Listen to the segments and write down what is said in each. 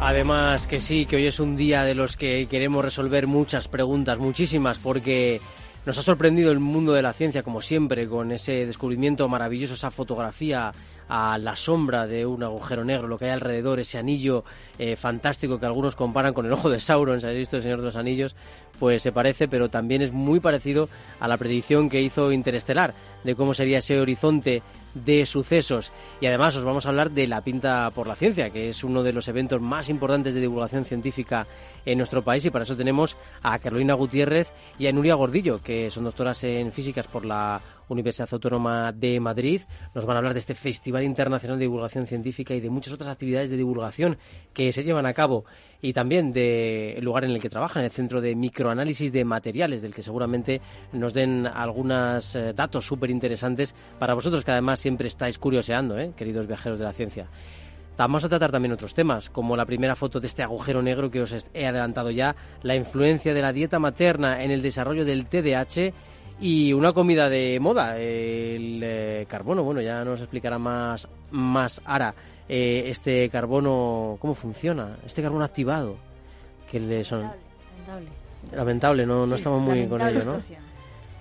Además que sí, que hoy es un día de los que queremos resolver muchas preguntas, muchísimas, porque nos ha sorprendido el mundo de la ciencia, como siempre, con ese descubrimiento maravilloso, esa fotografía a la sombra de un agujero negro, lo que hay alrededor, ese anillo eh, fantástico que algunos comparan con el ojo de Sauron, si habéis visto el Señor de los Anillos, pues se parece, pero también es muy parecido a la predicción que hizo Interestelar de cómo sería ese horizonte de sucesos. Y además os vamos a hablar de la Pinta por la Ciencia, que es uno de los eventos más importantes de divulgación científica en nuestro país. Y para eso tenemos a Carolina Gutiérrez y a Nuria Gordillo, que son doctoras en físicas por la Universidad Autónoma de Madrid. Nos van a hablar de este Festival Internacional de Divulgación Científica y de muchas otras actividades de divulgación que se llevan a cabo y también del lugar en el que trabajan, el Centro de Microanálisis de Materiales, del que seguramente nos den algunos eh, datos súper interesantes para vosotros que además siempre estáis curioseando, ¿eh? queridos viajeros de la ciencia. Vamos a tratar también otros temas, como la primera foto de este agujero negro que os he adelantado ya, la influencia de la dieta materna en el desarrollo del TDAH y una comida de moda, el eh, carbono. Bueno, ya nos explicará más, más Ara eh, este carbono, cómo funciona, este carbono activado. Que le son... Lamentable. Lamentable, no, no estamos muy con ello, ¿no?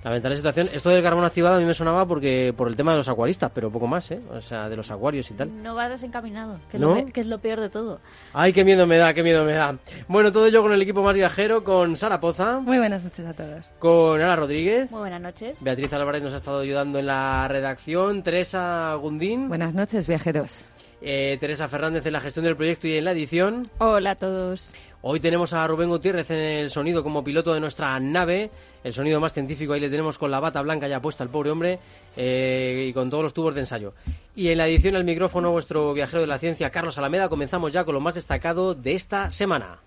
Lamentable situación. Esto del carbono activado a mí me sonaba porque por el tema de los acuaristas, pero poco más, ¿eh? O sea, de los acuarios y tal. No va desencaminado, que, ¿No? que es lo peor de todo. Ay, qué miedo me da, qué miedo me da. Bueno, todo ello con el equipo más viajero, con Sara Poza. Muy buenas noches a todos. Con Ana Rodríguez. Muy buenas noches. Beatriz Álvarez nos ha estado ayudando en la redacción. Teresa Gundín. Buenas noches, viajeros. Eh, Teresa Fernández en la gestión del proyecto y en la edición. Hola a todos. Hoy tenemos a Rubén Gutiérrez en el sonido como piloto de nuestra nave, el sonido más científico, ahí le tenemos con la bata blanca ya puesta al pobre hombre eh, y con todos los tubos de ensayo. Y en la edición al micrófono, vuestro viajero de la ciencia, Carlos Alameda, comenzamos ya con lo más destacado de esta semana.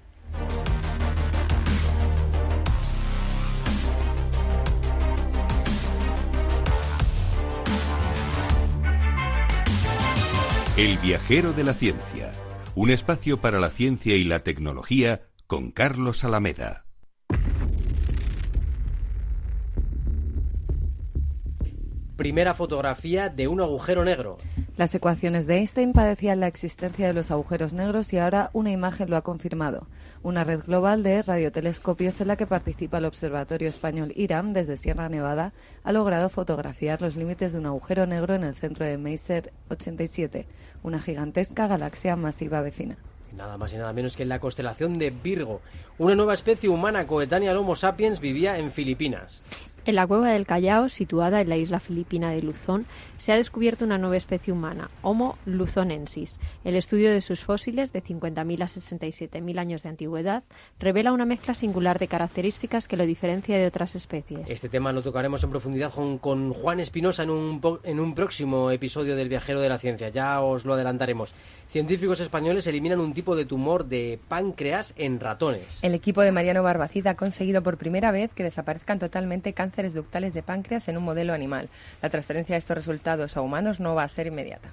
El viajero de la ciencia, un espacio para la ciencia y la tecnología con Carlos Alameda. Primera fotografía de un agujero negro. Las ecuaciones de Einstein padecían la existencia de los agujeros negros y ahora una imagen lo ha confirmado. Una red global de radiotelescopios en la que participa el Observatorio Español IRAM desde Sierra Nevada ha logrado fotografiar los límites de un agujero negro en el centro de Meiser 87, una gigantesca galaxia masiva vecina. Nada más y nada menos que en la constelación de Virgo. Una nueva especie humana coetánea al Homo sapiens vivía en Filipinas. En la cueva del Callao, situada en la isla filipina de Luzón, se ha descubierto una nueva especie humana, Homo luzonensis. El estudio de sus fósiles, de 50.000 a 67.000 años de antigüedad, revela una mezcla singular de características que lo diferencia de otras especies. Este tema lo tocaremos en profundidad con, Juan Espinosa en un, en un próximo episodio del Viajero de la Ciencia. Ya os lo adelantaremos. Científicos españoles eliminan un tipo de tumor de páncreas en ratones. El equipo de Mariano Barbacida ha conseguido por primera vez que desaparezcan totalmente cánceres ductales de páncreas en un modelo animal. La transferencia de estos resultados a humanos no va a ser inmediata.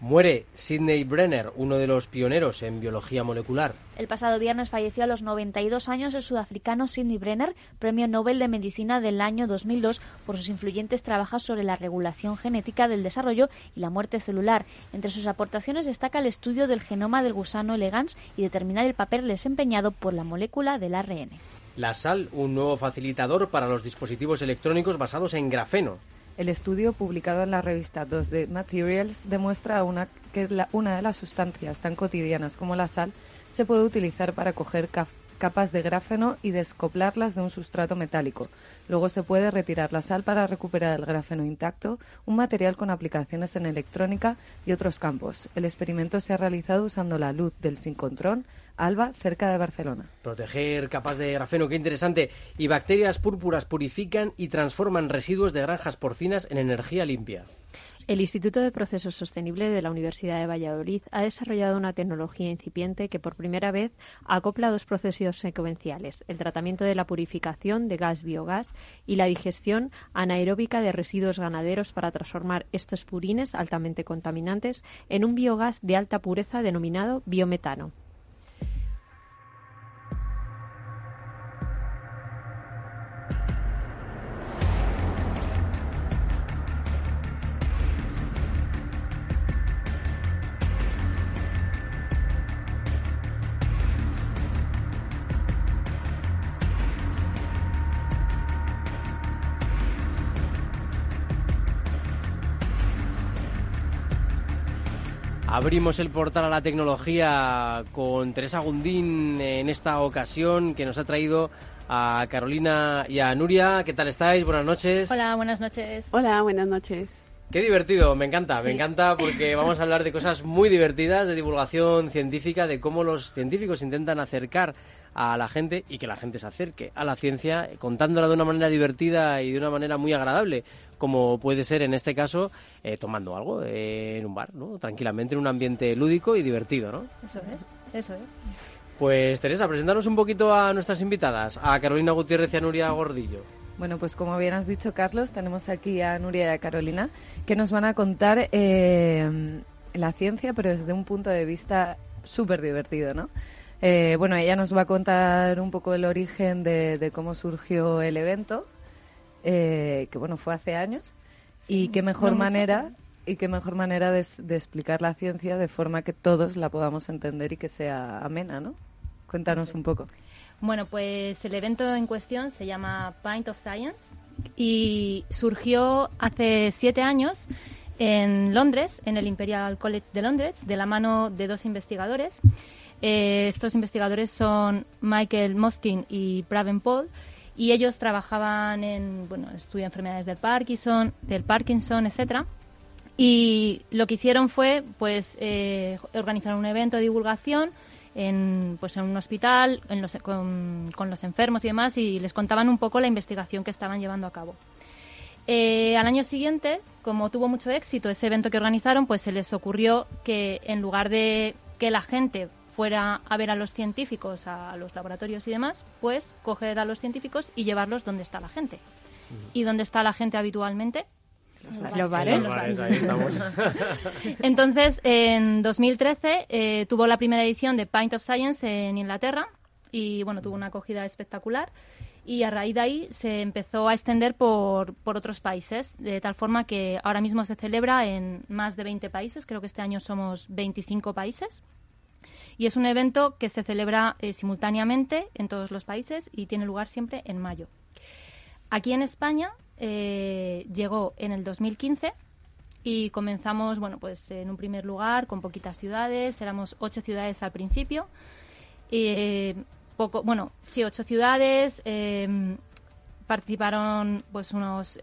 Muere Sidney Brenner, uno de los pioneros en biología molecular. El pasado viernes falleció a los 92 años el sudafricano Sidney Brenner, premio Nobel de Medicina del año 2002 por sus influyentes trabajos sobre la regulación genética del desarrollo y la muerte celular. Entre sus aportaciones destaca el estudio del genoma del gusano elegans y determinar el papel desempeñado por la molécula del ARN. La sal, un nuevo facilitador para los dispositivos electrónicos basados en grafeno. El estudio publicado en la revista 2D Materials demuestra una, que una de las sustancias tan cotidianas como la sal se puede utilizar para coger capas de grafeno y descoplarlas de un sustrato metálico. Luego se puede retirar la sal para recuperar el grafeno intacto, un material con aplicaciones en electrónica y otros campos. El experimento se ha realizado usando la luz del sincrontrón Alba, cerca de Barcelona. Proteger capas de grafeno, qué interesante. Y bacterias púrpuras purifican y transforman residuos de granjas porcinas en energía limpia. El Instituto de Procesos Sostenibles de la Universidad de Valladolid ha desarrollado una tecnología incipiente que por primera vez acopla dos procesos secuenciales, el tratamiento de la purificación de gas biogás y la digestión anaeróbica de residuos ganaderos para transformar estos purines altamente contaminantes en un biogás de alta pureza denominado biometano. Abrimos el portal a la tecnología con Teresa Gundín en esta ocasión que nos ha traído a Carolina y a Nuria. ¿Qué tal estáis? Buenas noches. Hola, buenas noches. Hola, buenas noches. Qué divertido, me encanta, me encanta porque vamos a hablar de cosas muy divertidas, de divulgación científica, de cómo los científicos intentan acercar a la gente y que la gente se acerque a la ciencia contándola de una manera divertida y de una manera muy agradable como puede ser en este caso eh, tomando algo eh, en un bar, ¿no? Tranquilamente en un ambiente lúdico y divertido, ¿no? Eso es, eso es. Pues Teresa, presentaros un poquito a nuestras invitadas, a Carolina Gutiérrez y a Nuria Gordillo. Bueno, pues como bien has dicho, Carlos, tenemos aquí a Nuria y a Carolina que nos van a contar eh, la ciencia, pero desde un punto de vista súper divertido, ¿no? Bueno, ella nos va a contar un poco el origen de cómo surgió el evento, eh, que bueno, fue hace años, y qué mejor manera y qué mejor manera de, explicar la ciencia de forma que todos la podamos entender y que sea amena, ¿no? Cuéntanos un poco. Bueno, pues el evento en cuestión se llama Pint of Science y surgió hace siete años en Londres, en el Imperial College de Londres, de la mano de dos investigadores. Eh, estos investigadores son Michael Moskin y Praven Paul, y ellos trabajaban en, bueno, estudio enfermedades del Parkinson, del Parkinson, etcétera. Y lo que hicieron fue, pues, eh, organizar un evento de divulgación en, pues, en un hospital con, los enfermos y demás y les contaban un poco la investigación que estaban llevando a cabo. Eh, al año siguiente, como tuvo mucho éxito ese evento que organizaron, pues se les ocurrió que en lugar de que la gente fuera a ver a los científicos, a los laboratorios y demás, pues coger a los científicos y llevarlos donde está la gente. ¿Y dónde está la gente habitualmente? Los bares. Entonces, en 2013 eh, tuvo la primera edición de Pint of Science en Inglaterra y bueno, tuvo una acogida espectacular y a raíz de ahí se empezó a extender por, por otros países, de tal forma que ahora mismo se celebra en más de 20 países, creo que este año somos 25 países y es un evento que se celebra eh, simultáneamente en todos los países y tiene lugar siempre en mayo. Aquí en España eh, llegó en el 2015 y comenzamos, bueno, pues en un primer lugar con poquitas ciudades, éramos ocho ciudades al principio. Eh, poco, bueno, sí, ocho ciudades. participaron pues unos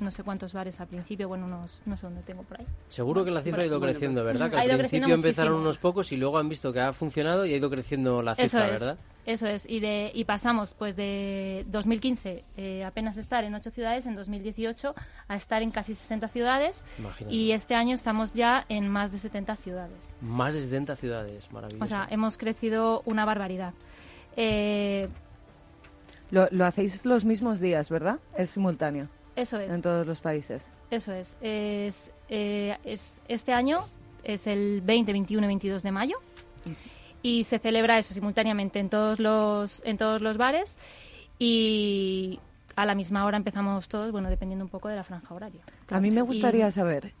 no sé cuántos bares al principio, bueno, unos, no sé dónde tengo por ahí. Seguro que la cifra ha ido creciendo, ¿verdad? Que al principio empezaron unos pocos y luego han visto que ha funcionado y ha ido creciendo la cifra, ¿verdad? Eso es, y, de, y pasamos pues de 2015 eh, apenas estar en ocho ciudades, en 2018 a estar en casi 60 ciudades y este año estamos ya en más de 70 ciudades. Más de 70 ciudades, maravilloso. O sea, hemos crecido una barbaridad. Eh, lo, lo hacéis los mismos días, ¿verdad? Es simultáneo. Eso es. En todos los países. Eso es. Es, eh, es este año es el 20, 21 y 22 de mayo y se celebra eso simultáneamente en todos los en todos los bares y a la misma hora empezamos todos, bueno, dependiendo un poco de la franja horaria. A mí me gustaría saber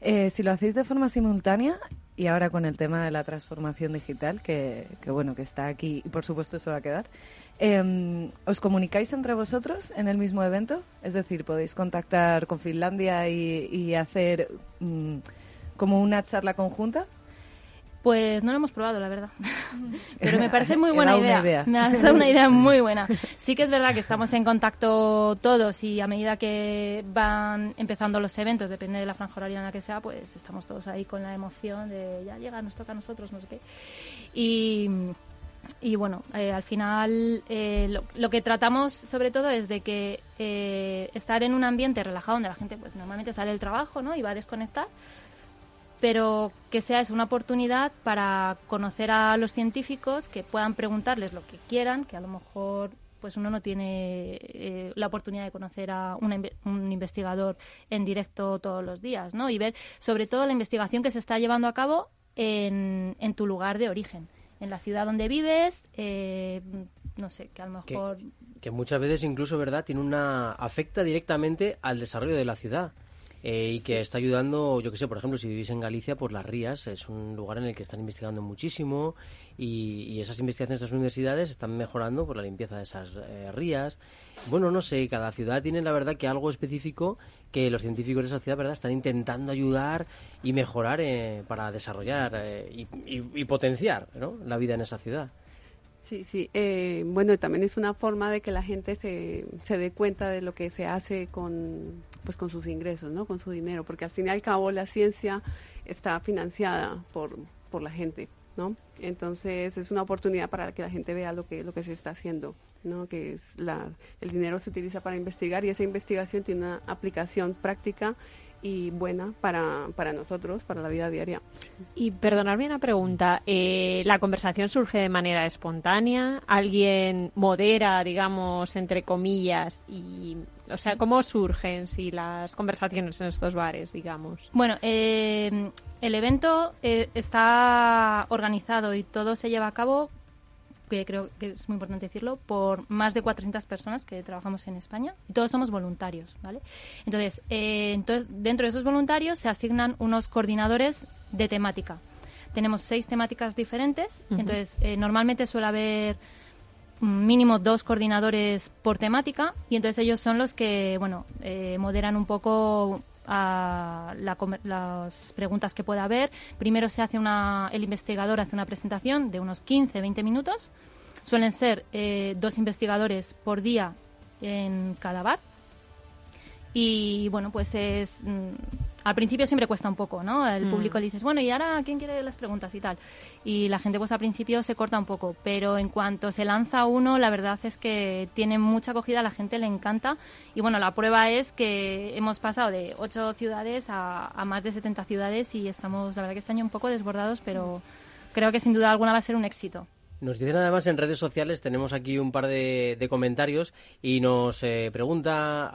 eh, si lo hacéis de forma simultánea y ahora con el tema de la transformación digital, que, que bueno, que está aquí y por supuesto eso va a quedar. Eh, ¿Os comunicáis entre vosotros en el mismo evento? Es decir, podéis contactar con Finlandia y, hacer mm, como una charla conjunta. Pues no lo hemos probado, la verdad. Pero me parece muy buena idea. Me ha dado una idea muy buena. Sí que es verdad que estamos en contacto todos y a medida que van empezando los eventos, depende de la franja horaria en la que sea, pues estamos todos ahí con la emoción de ya llega, nos toca a nosotros, no sé qué. Y y bueno, eh, al final lo, lo, que tratamos sobre todo es de que estar en un ambiente relajado donde la gente pues normalmente sale del trabajo ¿no? y va a desconectar, pero que sea es una oportunidad para conocer a los científicos, que puedan preguntarles lo que quieran, que a lo mejor pues uno no tiene eh, la oportunidad de conocer a un investigador en directo todos los días, ¿no? Y ver sobre todo la investigación que se está llevando a cabo en, en tu lugar de origen, en la ciudad donde vives, eh, no sé, que a lo mejor... Que, que muchas veces incluso, ¿verdad?, tiene una... afecta directamente al desarrollo de la ciudad. Eh, y que está ayudando, yo que sé, por ejemplo, si vivís en Galicia, por las rías es un lugar en el que están investigando muchísimo y, esas investigaciones de las universidades están mejorando por la limpieza de esas eh, rías. Bueno, no sé, cada ciudad tiene la verdad que algo específico que los científicos de esa ciudad verdad están intentando ayudar y mejorar eh, para desarrollar y, y, potenciar ¿no? la vida en esa ciudad. Sí, sí. Eh, bueno, también es una forma de que la gente se, se dé cuenta de lo que se hace con, pues, con sus ingresos, ¿no? Con su dinero, porque al fin y al cabo la ciencia está financiada por, por la gente, ¿no? Entonces es una oportunidad para que la gente vea lo que, lo que se está haciendo, ¿no? Que es la, el dinero se utiliza para investigar y esa investigación tiene una aplicación práctica y buena para, para nosotros, para la vida diaria. Y perdonadme una pregunta, eh, ¿la conversación surge de manera espontánea? ¿Alguien modera, digamos, entre comillas? y O sea, ¿cómo surgen si las conversaciones en estos bares, digamos? Bueno, eh, el evento eh, está organizado y todo se lleva a cabo que creo que es muy importante decirlo, por más de 400 personas que trabajamos en España y todos somos voluntarios, ¿vale? Entonces, eh, entonces dentro de esos voluntarios se asignan unos coordinadores de temática. Tenemos seis temáticas diferentes, entonces eh, normalmente suele haber mínimo dos coordinadores por temática y entonces ellos son los que, bueno, eh, moderan un poco a las preguntas que pueda haber. Primero se hace una, el investigador hace una presentación de unos 15-20 minutos. Suelen ser eh, dos investigadores por día en cada bar. Y bueno, pues es. Al principio siempre cuesta un poco, ¿no? El mm. público le dices, bueno, ¿y ahora quién quiere las preguntas y tal? Y la gente, pues al principio se corta un poco, pero en cuanto se lanza uno, la verdad es que tiene mucha acogida, a la gente le encanta. Y bueno, la prueba es que hemos pasado de ocho ciudades a, a más de 70 ciudades y estamos, la verdad, que este año un poco desbordados, pero creo que sin duda alguna va a ser un éxito. Nos dicen además en redes sociales, tenemos aquí un par de, comentarios y nos eh, pregunta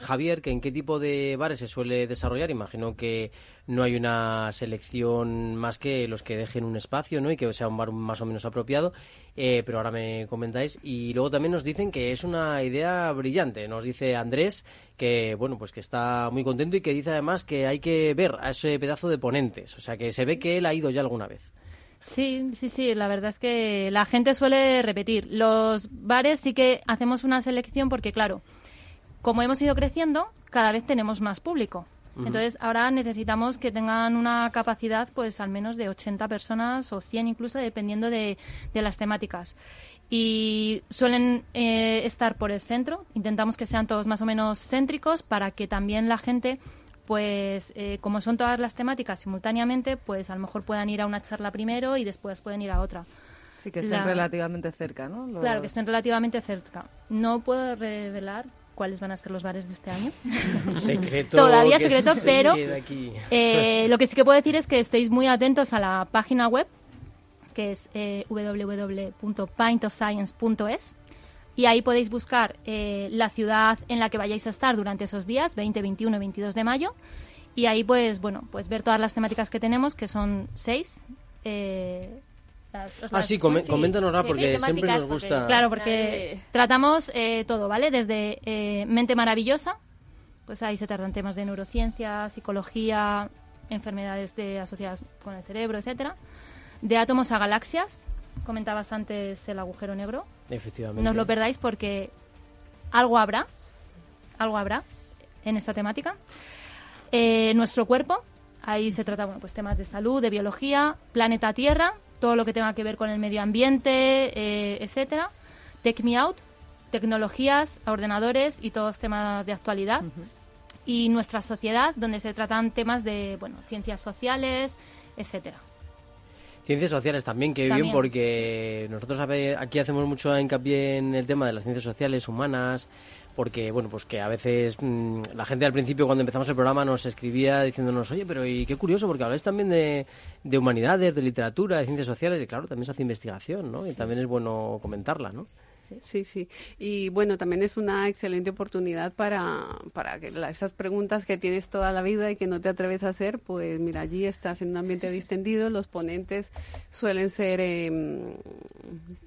Javier que en qué tipo de bares se suele desarrollar. Imagino que no hay una selección más que los que dejen un espacio ¿no? y que sea un bar más o menos apropiado, eh, pero ahora me comentáis. Y luego también nos dicen que es una idea brillante. Nos dice Andrés que bueno pues que está muy contento y que dice además que hay que ver a ese pedazo de ponentes. O sea que se ve que él ha ido ya alguna vez. Sí, sí, sí, la verdad es que la gente suele repetir. Los bares sí que hacemos una selección porque, claro, como hemos ido creciendo, cada vez tenemos más público. Entonces, ahora necesitamos que tengan una capacidad, pues, al menos de 80 personas o 100 incluso, dependiendo de, las temáticas. Y suelen eh, estar por el centro. Intentamos que sean todos más o menos céntricos para que también la gente pues eh, como son todas las temáticas simultáneamente, pues a lo mejor puedan ir a una charla primero y después pueden ir a otra. Sí, que estén relativamente cerca, ¿no? Claro, que estén relativamente cerca. No puedo revelar cuáles van a ser los bares de este año. secreto. Todavía secreto, pero eh, lo que sí que puedo decir es que estéis muy atentos a la página web, que es eh, www.pintofscience.es y ahí podéis buscar eh, la ciudad en la que vayáis a estar durante esos días, 20, 21 y 22 de mayo. Y ahí pues, bueno, pues ver todas las temáticas que tenemos, que son seis. Eh, ah, sí, coméntanos, porque siempre nos gusta. claro, porque tratamos eh, todo, ¿vale? Desde eh, mente maravillosa, pues ahí se tratan temas de neurociencia, psicología, enfermedades de asociadas con el cerebro, etcétera. De átomos a galaxias, comentabas antes el agujero negro. Efectivamente. No os lo perdáis porque algo habrá, algo habrá en esta temática. Eh, nuestro cuerpo, ahí se trata, bueno, pues temas de salud, de biología, planeta Tierra, todo lo que tenga que ver con el medio ambiente, eh, etcétera. Take Me Out, tecnologías, ordenadores y todos temas de actualidad. Y nuestra sociedad, donde se tratan temas de, bueno, ciencias sociales, etcétera. Ciencias sociales también, que bien, También. porque nosotros aquí hacemos mucho hincapié en el tema de las ciencias sociales, humanas, porque, bueno, pues que a veces mm, la gente al principio, cuando empezamos el programa, nos escribía diciéndonos, oye, pero y qué curioso, porque habláis también de, de humanidades, de literatura, de ciencias sociales, y claro, también se hace investigación, ¿no? Y también es bueno comentarla, ¿no? Sí, sí. Y bueno, también es una excelente oportunidad para, para que la- esas preguntas que tienes toda la vida y que no te atreves a hacer, pues mira, allí estás en un ambiente distendido. Los ponentes suelen ser, eh,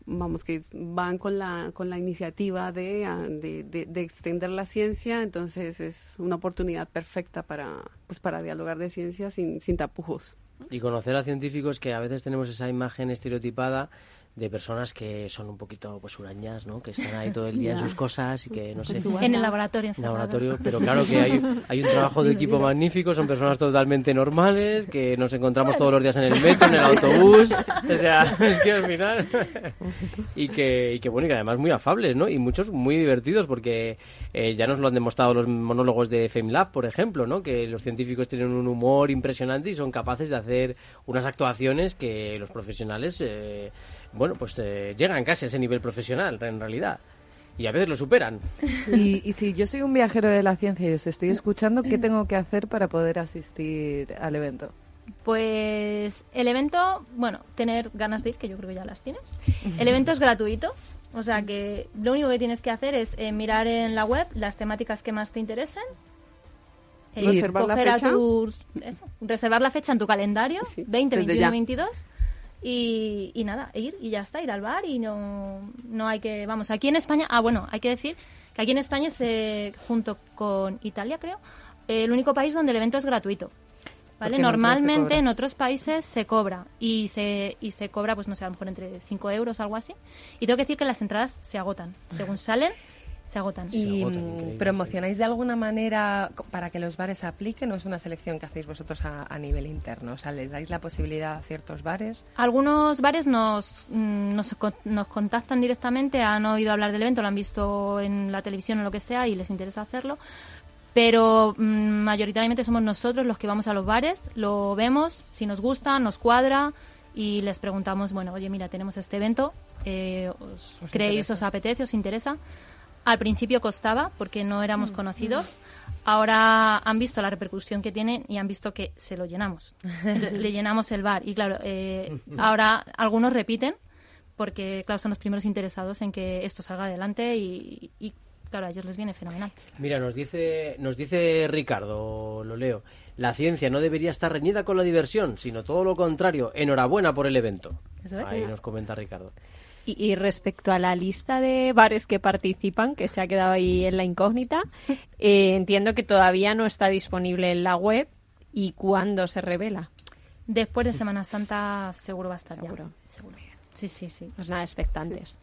vamos, que van con la, con la iniciativa de, de, de- de extender la ciencia, entonces es una oportunidad perfecta para, pues, para dialogar de ciencia sin, sin tapujos. Y conocer a científicos que a veces tenemos esa imagen estereotipada de personas que son un poquito pues hurañas, ¿no? Que están ahí todo el día en sus cosas y que no sé. En el laboratorio En encerrados. laboratorio, pero claro que hay, hay un trabajo de equipo magnífico, son personas totalmente normales, que nos encontramos todos los días en el metro, en el autobús, o sea, es que al final, y que, y que bueno, y que además muy afables, ¿no? Y muchos muy divertidos, porque eh, ya nos lo han demostrado los monólogos de FameLab, por ejemplo, ¿no? Que los científicos tienen un humor impresionante y son capaces de hacer unas actuaciones que los profesionales, eh, bueno, pues eh, llegan casi a ese nivel profesional, en realidad. Y a veces lo superan. Y, y si yo soy un viajero de la ciencia y os estoy escuchando, ¿qué tengo que hacer para poder asistir al evento? Pues el evento, bueno, tener ganas de ir, que yo creo que ya las tienes. El evento es gratuito, o sea que lo único que tienes que hacer es eh, mirar en la web las temáticas que más te interesen. eh, ¿Reservar la fecha? tus- eso, reservar la fecha en tu calendario, Sí, 20, desde 21, ya. 22. Y, y nada, ir y ya está, ir al bar y no, no hay que, vamos, aquí en España, ah bueno, hay que decir que aquí en España se, junto con Italia creo, el único país donde el evento es gratuito. ¿Vale? Normalmente en otros países se cobra y se, y se cobra, pues no sé, a lo mejor entre 5 euros, algo así. Y tengo que decir que las entradas se agotan. Según salen, se agotan. ¿Y agotan, mm, promocionáis de alguna manera para que los bares apliquen o es una selección que hacéis vosotros a, a nivel interno? O sea, ¿les dais la posibilidad a ciertos bares? Algunos bares nos, mm, nos, nos contactan directamente, han oído hablar del evento, lo han visto en la televisión o lo que sea y les interesa hacerlo. Pero mm, mayoritariamente somos nosotros los que vamos a los bares, lo vemos, si nos gusta, nos cuadra y les preguntamos, bueno, oye, mira, tenemos este evento, eh, ¿os ¿Os creéis, interesa? os apetece, os interesa? Al principio costaba porque no éramos conocidos. Ahora han visto la repercusión que tienen y han visto que se lo llenamos. Entonces le llenamos el bar. Y claro, eh, ahora algunos repiten porque, claro, son los primeros interesados en que esto salga adelante y, y, claro, a ellos les viene fenomenal. Mira, nos dice, nos dice Ricardo, lo leo. La ciencia no debería estar reñida con la diversión, sino todo lo contrario. Enhorabuena por el evento. Eso es. Ahí nos comenta Ricardo. Y, y respecto a la lista de bares que participan, que se ha quedado ahí en la incógnita, eh, entiendo que todavía no está disponible en la web. ¿Y cuándo se revela? Después de Semana Santa seguro va a estar Seguro. ya. Seguro. Sí, sí, sí. Pues nada, expectantes.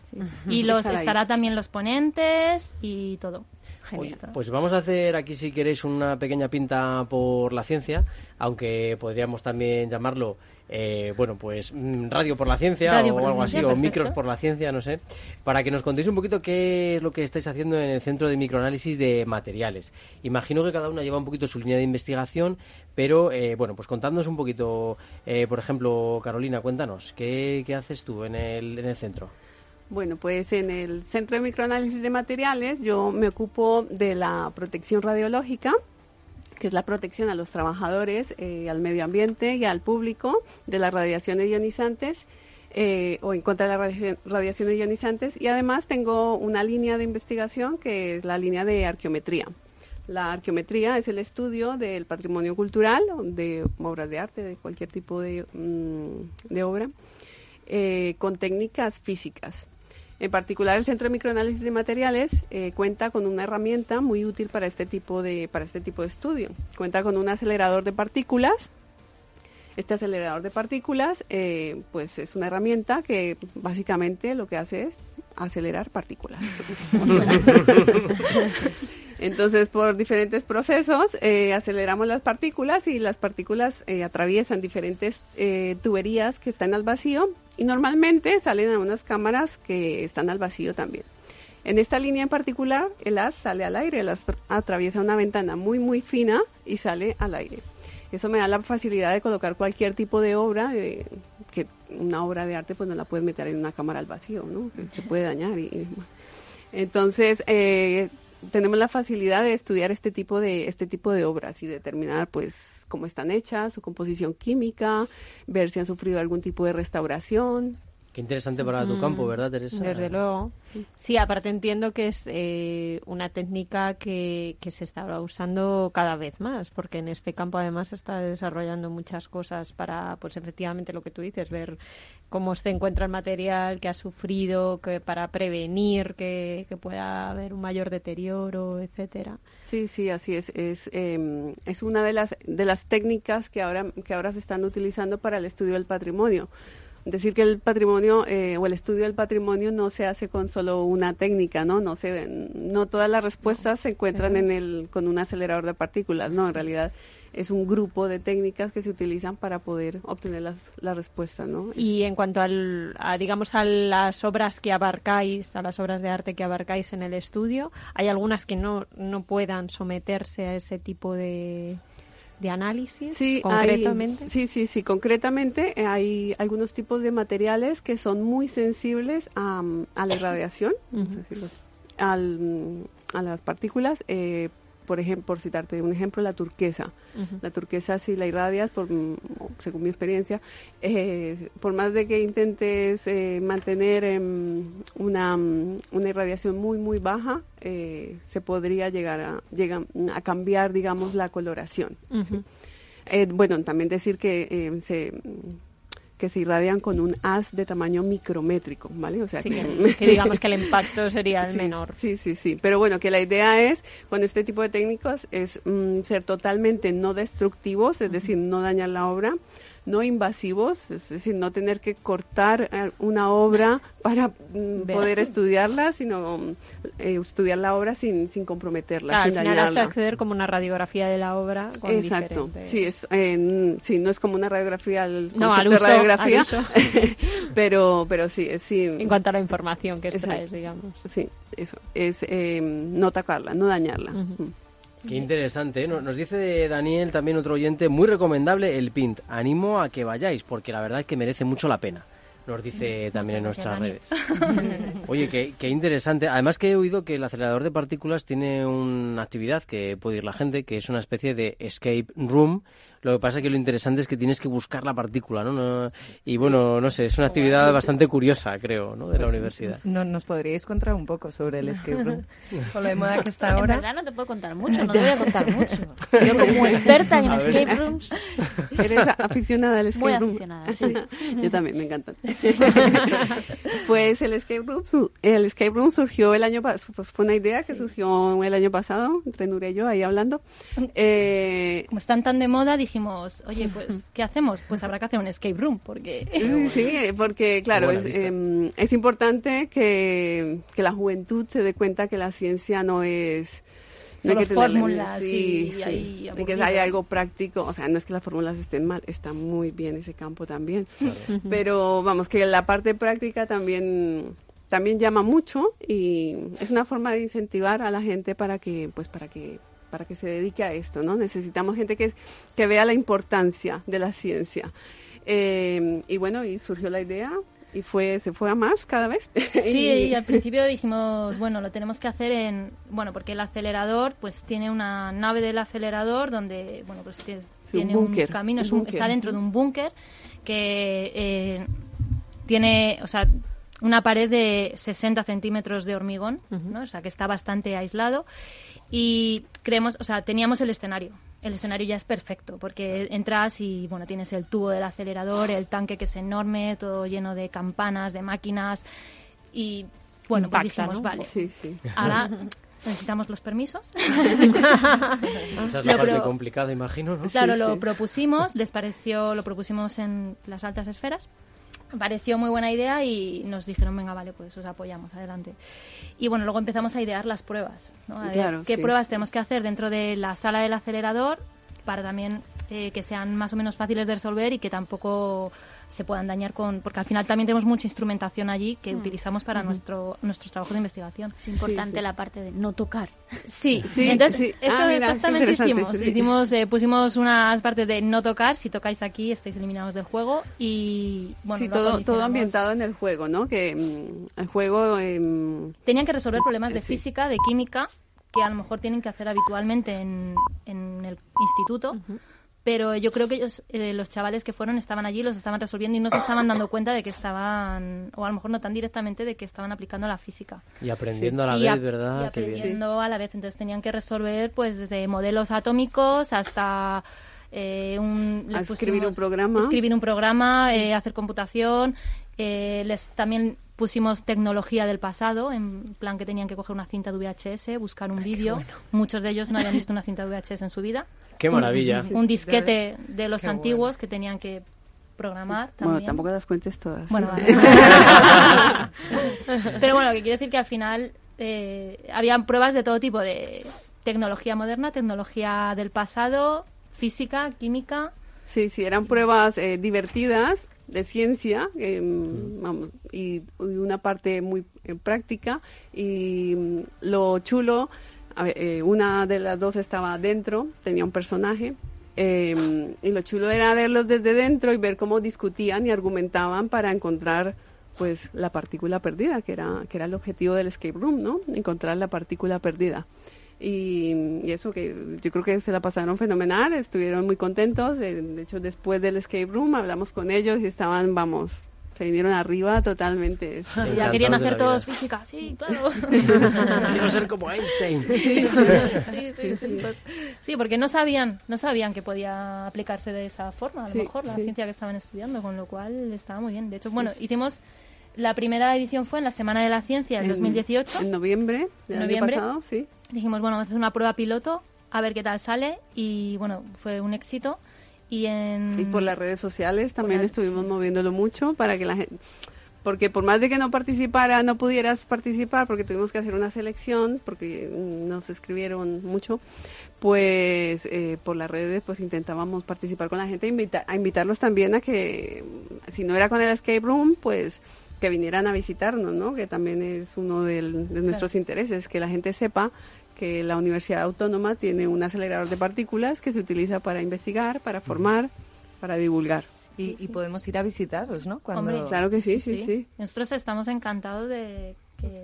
Y los estará también los ponentes y todo. Oye, pues vamos a hacer aquí, si queréis, una pequeña pinta por la ciencia, aunque podríamos también llamarlo, eh, bueno, pues mm, radio por la ciencia Radio o algo ciencia, así, o micros por la ciencia, no sé, para que nos contéis un poquito qué es lo que estáis haciendo en el Centro de Microanálisis de Materiales. Imagino que cada una lleva un poquito su línea de investigación, pero, eh, bueno, pues contadnos un poquito, eh, por ejemplo, Carolina, cuéntanos, ¿qué, qué haces tú en el, en el centro? Bueno, pues en el Centro de Microanálisis de Materiales yo me ocupo de la protección radiológica, que es la protección a los trabajadores, eh, al medio ambiente y al público de las radiaciones ionizantes eh, o en contra de las radiaci- radiaciones ionizantes. Y además tengo una línea de investigación que es la línea de arqueometría. La arqueometría es el estudio del patrimonio cultural, de obras de arte, de cualquier tipo de, mm, obra, eh, con técnicas físicas. En particular, el Centro de Microanálisis de Materiales eh, cuenta con una herramienta muy útil para este tipo de para este tipo de estudio. Cuenta con un acelerador de partículas. Este acelerador de partículas, eh, pues es una herramienta que básicamente lo que hace es acelerar partículas. Entonces, por diferentes procesos, eh, aceleramos las partículas y las partículas eh, atraviesan diferentes tuberías que están al vacío y normalmente salen a unas cámaras que están al vacío también. En esta línea en particular, el haz sale al aire, el haz atraviesa una ventana muy, muy fina y sale al aire. Eso me da la facilidad de colocar cualquier tipo de obra eh, que una obra de arte pues no la puedes meter en una cámara al vacío, ¿no? Se puede dañar. Y, entonces, eh, tenemos la facilidad de estudiar este tipo de, este tipo de obras y determinar pues cómo están hechas, su composición química, ver si han sufrido algún tipo de restauración, Qué interesante para tu campo, ¿verdad, Teresa? Desde luego. Sí, aparte entiendo que es eh, una técnica que, que, se está usando cada vez más, porque en este campo además se está desarrollando muchas cosas para, pues efectivamente lo que tú dices, ver cómo se encuentra el material que ha sufrido, que para prevenir que, que pueda haber un mayor deterioro, etcétera. Sí, sí, así es. Es, eh, es una de las, de las técnicas que ahora, que ahora se están utilizando para el estudio del patrimonio decir que el patrimonio eh, o el estudio del patrimonio no se hace con solo una técnica, ¿no? No se no todas las respuestas se encuentran en el con un acelerador de partículas, no, en realidad es un grupo de técnicas que se utilizan para poder obtener las, la respuesta, ¿no? Y en cuanto al, a, digamos, a las obras que abarcáis, a las obras de arte que abarcáis en el estudio, ¿hay algunas que no, no puedan someterse a ese tipo de, de análisis sí, concretamente? sí, sí, sí, concretamente eh, hay algunos tipos de materiales que son muy sensibles a, a la irradiación, uh -huh. al, a las partículas. Eh, por ejemplo, por citarte un ejemplo, la turquesa. Uh -huh. La turquesa, si la irradias, por, según mi experiencia, eh, por más de que intentes eh, mantener eh, una, una, irradiación muy, muy baja, eh, se podría llegar a, llega, a cambiar, digamos, la coloración. Uh -huh. bueno, también decir que eh, se que se irradian con un haz de tamaño micrométrico, ¿vale? O sea, sí, que, que, digamos que el impacto sería el sí, menor. Sí, sí, sí. Pero bueno, que la idea es, con este tipo de técnicos, es mm, ser totalmente no destructivos, es decir, no dañar la obra, no invasivos, es decir, no tener que cortar una obra para mm, poder estudiarla, sino eh, estudiar la obra sin, sin comprometerla, claro, sin al final dañarla. acceder como una radiografía de la obra. Con Exacto, sí, es, eh, sí, no es como una radiografía, el no, al de uso, radiografía, al pero, pero sí, sí. En cuanto a la información que extraes, digamos. Sí, eso, es eh, no atacarla, no dañarla. Uh -huh. Qué interesante. ¿eh? Nos dice Daniel, también otro oyente, muy recomendable el Pint. Animo a que vayáis, porque la verdad es que merece mucho la pena. Nos dice también en nuestras redes. Oye, qué, qué, interesante. Además que he oído que el acelerador de partículas tiene una actividad que puede ir la gente, que es una especie de escape room. Lo que pasa es que lo interesante es que tienes que buscar la partícula, ¿no? no y bueno, no sé, es una actividad bastante curiosa, creo, ¿no? De la universidad. No, ¿Nos podríais contar un poco sobre el escape room? Con lo de moda que está ahora. En verdad no te puedo contar mucho, no te voy a contar mucho. Yo como experta en escape rooms... Eres aficionada al escape Muy room. aficionada, sí. Yo también, me encantan. pues el escape room, el escape room surgió el año pasado, pues fue una idea que surgió el año pasado, entre Nuria y yo ahí hablando. Eh, como están tan de moda, dijimos, oye, pues, ¿qué hacemos? Pues habrá que hacer un escape room, porque... Sí, porque, claro, es, eh, es, importante que, que, la juventud se dé cuenta que la ciencia no es... No hay que fórmulas sí, y, sí, y que hay algo práctico, o sea, no es que las fórmulas estén mal, está muy bien ese campo también, claro. pero vamos, que la parte práctica también también llama mucho y es una forma de incentivar a la gente para que pues para que para que se dedique a esto, ¿no? Necesitamos gente que, que vea la importancia de la ciencia. Eh, y bueno, y surgió la idea y fue se fue a más cada vez. Sí, y al principio dijimos, bueno, lo tenemos que hacer en, bueno, porque el acelerador pues tiene una nave del acelerador donde, bueno, pues tiene, sí, tiene un, un, camino, un un, está dentro de un búnker que eh, tiene, o sea, una pared de 60 centímetros de hormigón, uh -huh. ¿no? O sea, que está bastante aislado y creemos, o sea, teníamos el escenario. El escenario ya es perfecto porque entras y bueno, tienes el tubo del acelerador, el tanque que es enorme, todo lleno de campanas, de máquinas y bueno, Impacta, pues dijimos, ¿no? vale. Sí, sí. Ahora necesitamos los permisos. Esa es la parte complicada, imagino, ¿no? Claro, Sí, lo sí. propusimos, les pareció, lo propusimos en las altas esferas. Pareció muy buena idea y nos dijeron, venga, vale, pues os apoyamos, adelante. Y bueno, luego empezamos a idear las pruebas, ¿no? A ver Claro, qué sí. pruebas tenemos que hacer dentro de la sala del acelerador para también eh, que sean más o menos fáciles de resolver y que tampoco se puedan dañar con porque al final también tenemos mucha instrumentación allí que utilizamos para nuestro nuestros trabajos de investigación Es importante la parte de no tocar. sí, Sí, entonces sí. eso Ah, mira, exactamente hicimos sí. hicimos eh, pusimos unas partes de no tocar si tocáis aquí estáis eliminados del juego y bueno sí, todo, todo ambientado en el juego, ¿no? Que mm, el juego... em, tenían que resolver problemas de Sí. física, de química, que a lo mejor tienen que hacer habitualmente en, en el instituto. Pero yo creo que ellos, eh, los chavales que fueron, estaban allí, los estaban resolviendo y no se estaban dando cuenta de que estaban, o a lo mejor no tan directamente, de que estaban aplicando la física. Y aprendiendo a la y, vez, ap- ¿verdad? y Qué bien. aprendiendo a la vez. Entonces tenían que resolver pues desde modelos atómicos hasta eh, un, les A escribir pusimos- un programa. Escribir un programa, eh, hacer computación. eh, les también pusimos tecnología del pasado, en plan que tenían que coger una cinta de VHS, buscar un vídeo. Muchos de ellos no habían visto una cinta de VHS en su vida. Qué maravilla. Un disquete de los Qué antiguos que tenían que programar bueno, también. tampoco las cuentes todas. Bueno, vale. Pero bueno, que quiere decir que al final eh, habían pruebas de todo tipo, de tecnología moderna, tecnología del pasado, física, química. Sí, sí, eran pruebas eh, divertidas de ciencia em, vamos, y, y una parte muy eh, práctica. Y mm, lo chulo, eh, una de las dos estaba dentro, tenía un personaje. em, y lo chulo era verlos desde dentro y ver cómo discutían y argumentaban para encontrar pues la partícula perdida, que era, que era el objetivo del escape room, ¿no? Encontrar la partícula perdida. Y, y eso que yo creo que se la pasaron fenomenal, estuvieron muy contentos. eh, De hecho, después del escape room hablamos con ellos y estaban, vamos, se vinieron arriba totalmente. Ya querían hacer todos vida. física, sí, claro. Quiero ser como Einstein. Sí, sí, sí, pues, sí, porque no sabían, no sabían que podía aplicarse de esa forma, a lo Sí, mejor, la sí. ciencia que estaban estudiando, con lo cual estaba muy bien. De hecho, bueno, hicimos, la primera edición fue en la Semana de la Ciencia del En- 2018. En noviembre del año Noviembre. pasado, sí. Dijimos, bueno, vamos a hacer una prueba piloto, a ver qué tal sale, y bueno, fue un éxito. Y, en, Y por las redes sociales también las- estuvimos moviéndolo mucho para que la gente... Porque por más de que no participara, no pudieras participar, porque tuvimos que hacer una selección, porque mm, nos escribieron mucho, pues eh, por las redes pues intentábamos participar con la gente, invita- a invitarlos también a que, si no era con el escape room, pues que vinieran a visitarnos, ¿no? Que también es uno del- de nuestros intereses, que la gente sepa que la Universidad Autónoma tiene un acelerador de partículas que se utiliza para investigar, para formar, para divulgar. Y, y podemos ir a visitaros, ¿no? Cuando... Hombre, Claro que sí, sí, sí. Nosotros estamos encantados de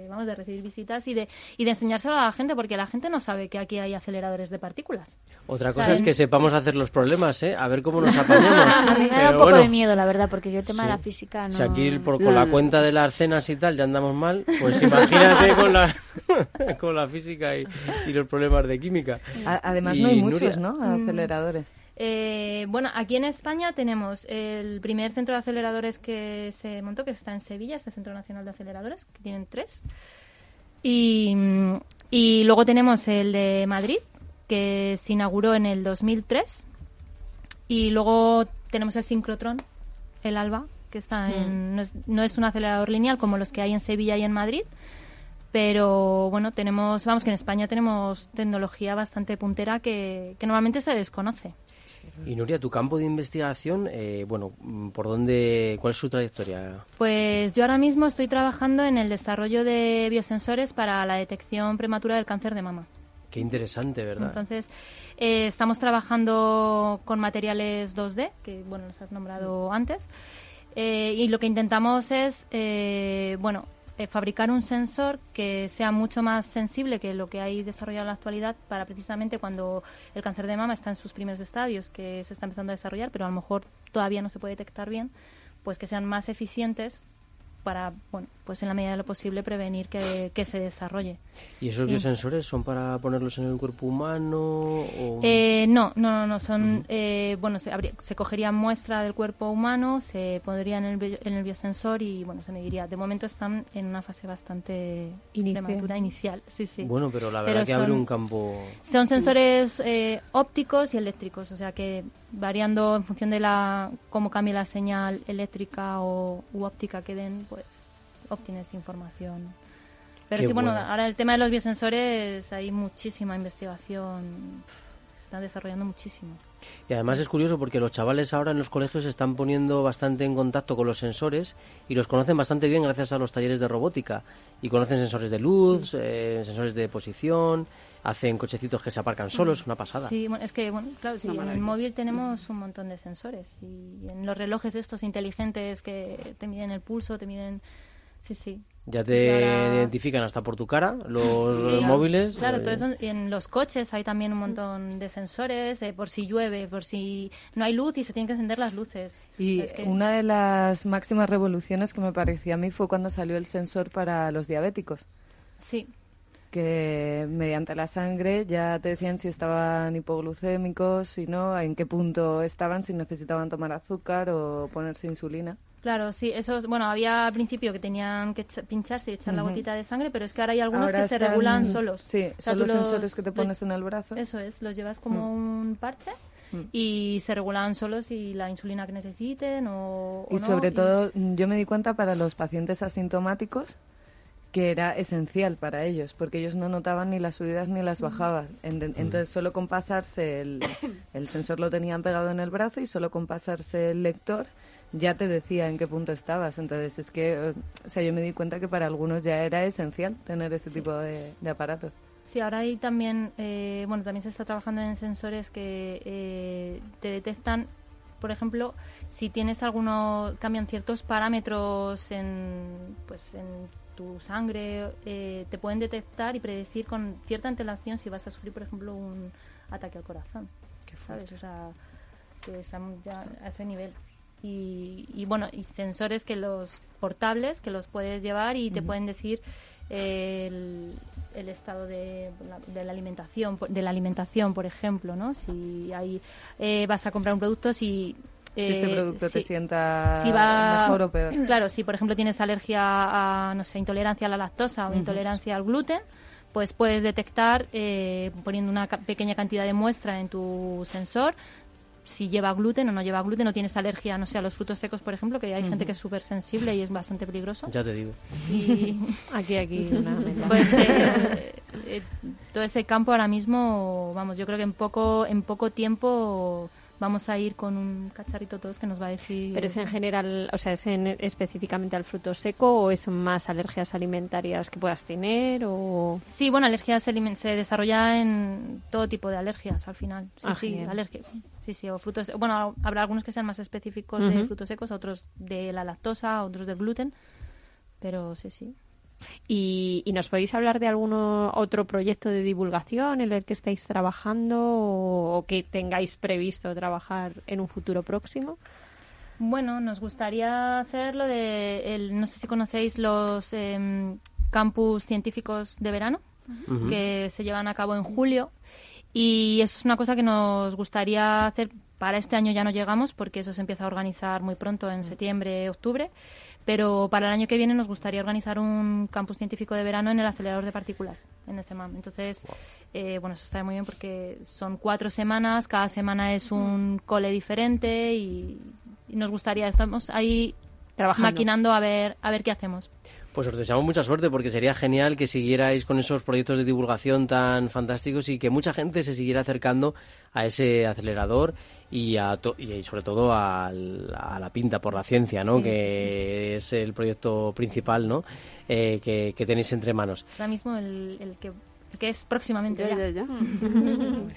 vamos de recibir visitas y de y de enseñárselo a la gente porque la gente no sabe que aquí hay aceleradores de partículas. Otra cosa ¿Saben? es que sepamos hacer los problemas, ¿eh? A ver cómo nos apañamos. A mí me da Pero un poco bueno, de miedo, la verdad, porque yo el tema Sí. de la física no... Si aquí por, con la cuenta de las cenas y tal ya andamos mal, pues imagínate con la, con la física y, y los problemas de química. A- Además, Y no hay Nuria, muchos, ¿no? Aceleradores. Eh, bueno, aquí en España tenemos el primer centro de aceleradores que se montó, que está en Sevilla, es el Centro Nacional de Aceleradores, que tienen tres. Y, mm, y luego tenemos el de Madrid, que se inauguró en el 2003. Y luego tenemos el sincrotrón, el ALBA, que está en, no, es, no es un acelerador lineal como los que hay en Sevilla y en Madrid, pero bueno, tenemos, vamos que en España tenemos tecnología bastante puntera que, que normalmente se desconoce. Y Nuria, tu campo de investigación, eh, bueno, mm, ¿por dónde, cuál es su trayectoria? Pues yo ahora mismo estoy trabajando en el desarrollo de biosensores para la detección prematura del cáncer de mama. Qué interesante, ¿verdad? Entonces, eh, estamos trabajando con materiales 2D, que bueno, los has nombrado antes, eh, y lo que intentamos es, eh, bueno, eh, fabricar un sensor que sea mucho más sensible que lo que hay desarrollado en la actualidad para precisamente cuando el cáncer de mama está en sus primeros estadios, que se está empezando a desarrollar, pero a lo mejor todavía no se puede detectar bien, pues que sean más eficientes para, bueno, pues en la medida de lo posible prevenir que, que se desarrolle. ¿Y esos biosensores son para ponerlos en el cuerpo humano? O... Eh, no, no, no, no, son, eh, bueno, se, habría- se cogería muestra del cuerpo humano, se pondría en el, en el biosensor y, bueno, se mediría. De momento están en una fase bastante Inicial. prematura, inicial, sí, sí. Bueno, pero la Pero verdad que abre un campo... Son sensores eh, ópticos y eléctricos, o sea que variando en función de la cómo cambie la señal eléctrica o u óptica que den, pues obtienes información. Pero Qué sí, bueno, bueno. ahora el tema de los biosensores hay muchísima investigación. Pf, está desarrollando muchísimo. Y además es curioso porque los chavales ahora en los colegios se están poniendo bastante en contacto con los sensores y los conocen bastante bien gracias a los talleres de robótica. Y conocen sensores de luz, eh, sensores de posición, hacen cochecitos que se aparcan solos, una pasada. Sí, bueno, es que, bueno, claro, sí, en el móvil tenemos un montón de sensores y en los relojes estos inteligentes que te miden el pulso, te miden... Sí, sí. Ya te Pues ahora- identifican hasta por tu cara los Sí, móviles. Claro, eh, todo eso, y en los coches hay también un montón de sensores, eh, por si llueve, por si no hay luz y se tienen que encender las luces. Y Es que- una de las máximas revoluciones que me pareció a mí fue cuando salió el sensor para los diabéticos, Sí, que mediante la sangre ya te decían si estaban hipoglucémicos, si no, en qué punto estaban, si necesitaban tomar azúcar o ponerse insulina. Claro, sí, esos, bueno, había al principio que tenían que pincharse y echar la gotita de sangre, pero es que ahora hay algunos Ahora que se regulan solos. Sí, O sea, son los los- sensores que te lo- pones en el brazo. Eso es, los llevas como un parche Mm. y se regulan solos y la insulina que necesiten o, o Y no, sobre todo, mm, yo me di cuenta para los pacientes asintomáticos que era esencial para ellos, porque ellos no notaban ni las subidas ni las bajadas. En- Entonces, solo con pasarse el, el sensor lo tenían pegado en el brazo y solo con pasarse el lector ya te decía en qué punto estabas. Entonces, es que, eh, o sea, yo me di cuenta que para algunos ya era esencial tener ese tipo de, de aparatos. Sí, ahora hay también, eh, bueno, también se está trabajando en sensores que eh, te detectan, por ejemplo, si tienes alguno, cambian ciertos parámetros en, pues, en tu sangre, eh, te pueden detectar y predecir con cierta antelación si vas a sufrir, por ejemplo, un ataque al corazón. ¿Sabes? O sea, que estamos ya a ese nivel. Y, y bueno, y sensores que los portables, que los puedes llevar y te pueden decir el, el estado de la, de la alimentación, por- de la alimentación, por ejemplo, ¿no? Si hay, eh, vas a comprar un producto, si si ese eh, producto te si- sienta si va- mejor o peor. Claro, si por ejemplo tienes alergia a, no sé, intolerancia a la lactosa o intolerancia al gluten, pues puedes detectar eh, poniendo una pequeña cantidad de muestra en tu sensor si lleva gluten o no lleva gluten o tienes alergia, no sé, a los frutos secos, por ejemplo, que hay gente que es súper sensible y es bastante peligroso. Ya te digo. Y Aquí, aquí, una meta. pues eh, eh, todo ese campo ahora mismo, vamos, yo creo que en poco en poco tiempo vamos a ir con un cacharrito todos que nos va a decir Pero es en general, o sea, es en- específicamente al fruto seco o es más alergias alimentarias que puedas tener o Sí, bueno, alergias se, desarrolla en todo tipo de alergias al final. Sí, Ah, sí, genial. alergia. Sí, sí, o frutos. Bueno, habrá algunos que sean más específicos de frutos secos, otros de la lactosa, otros del gluten. Pero sí, sí. ¿Y, y nos podéis hablar de algún otro proyecto de divulgación en el que estáis trabajando o, o que tengáis previsto trabajar en un futuro próximo? Bueno, nos gustaría hacer lo de. El, no sé si conocéis los em, campus científicos de verano, que se llevan a cabo en julio. Y eso es una cosa que nos gustaría hacer. Para este año ya no llegamos porque eso se empieza a organizar muy pronto, en septiembre, octubre. Pero para el año que viene nos gustaría organizar un campus científico de verano en el acelerador de partículas, en el CEMAM. Entonces, eh, bueno, eso está muy bien porque son cuatro semanas, cada semana es un cole diferente y, y nos gustaría, estamos ahí Trabajando. maquinando a ver, a ver qué hacemos. Pues os deseamos mucha suerte porque sería genial que siguierais con esos proyectos de divulgación tan fantásticos y que mucha gente se siguiera acercando a ese acelerador y, a to- y sobre todo al- a la pinta por la ciencia, ¿no? Sí, que es el proyecto principal, ¿no? Eh, que, que tenéis entre manos. Ahora mismo el, el que, el que es próximamente Ya, ya. ya.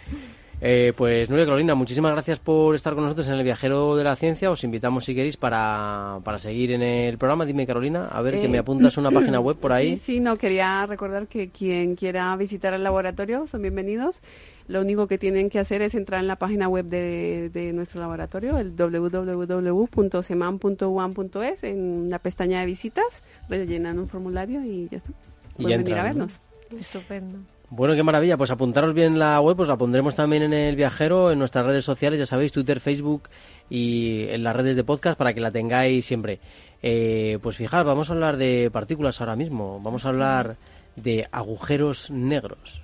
Eh, pues Nuria Carolina, muchísimas gracias por estar con nosotros en el Viajero de la Ciencia. Os invitamos, si queréis, para, para seguir en el programa. Dime, Carolina, a ver que Eh, me apuntas una página web por ahí. Sí, sí, no, quería recordar que quien quiera visitar el laboratorio son bienvenidos. Lo único que tienen que hacer es entrar en la página web de, de nuestro laboratorio, el www.seman.uam.es, en la pestaña de visitas, rellenan un formulario y ya está. Y Pueden ya venir a vernos. Estupendo. Bueno, qué maravilla. Pues apuntaros bien la web, pues la pondremos también en el viajero, en nuestras redes sociales, ya sabéis, Twitter, Facebook y en las redes de podcast para que la tengáis siempre. Eh, pues fijaros, vamos a hablar de partículas ahora mismo. Vamos a hablar de agujeros negros.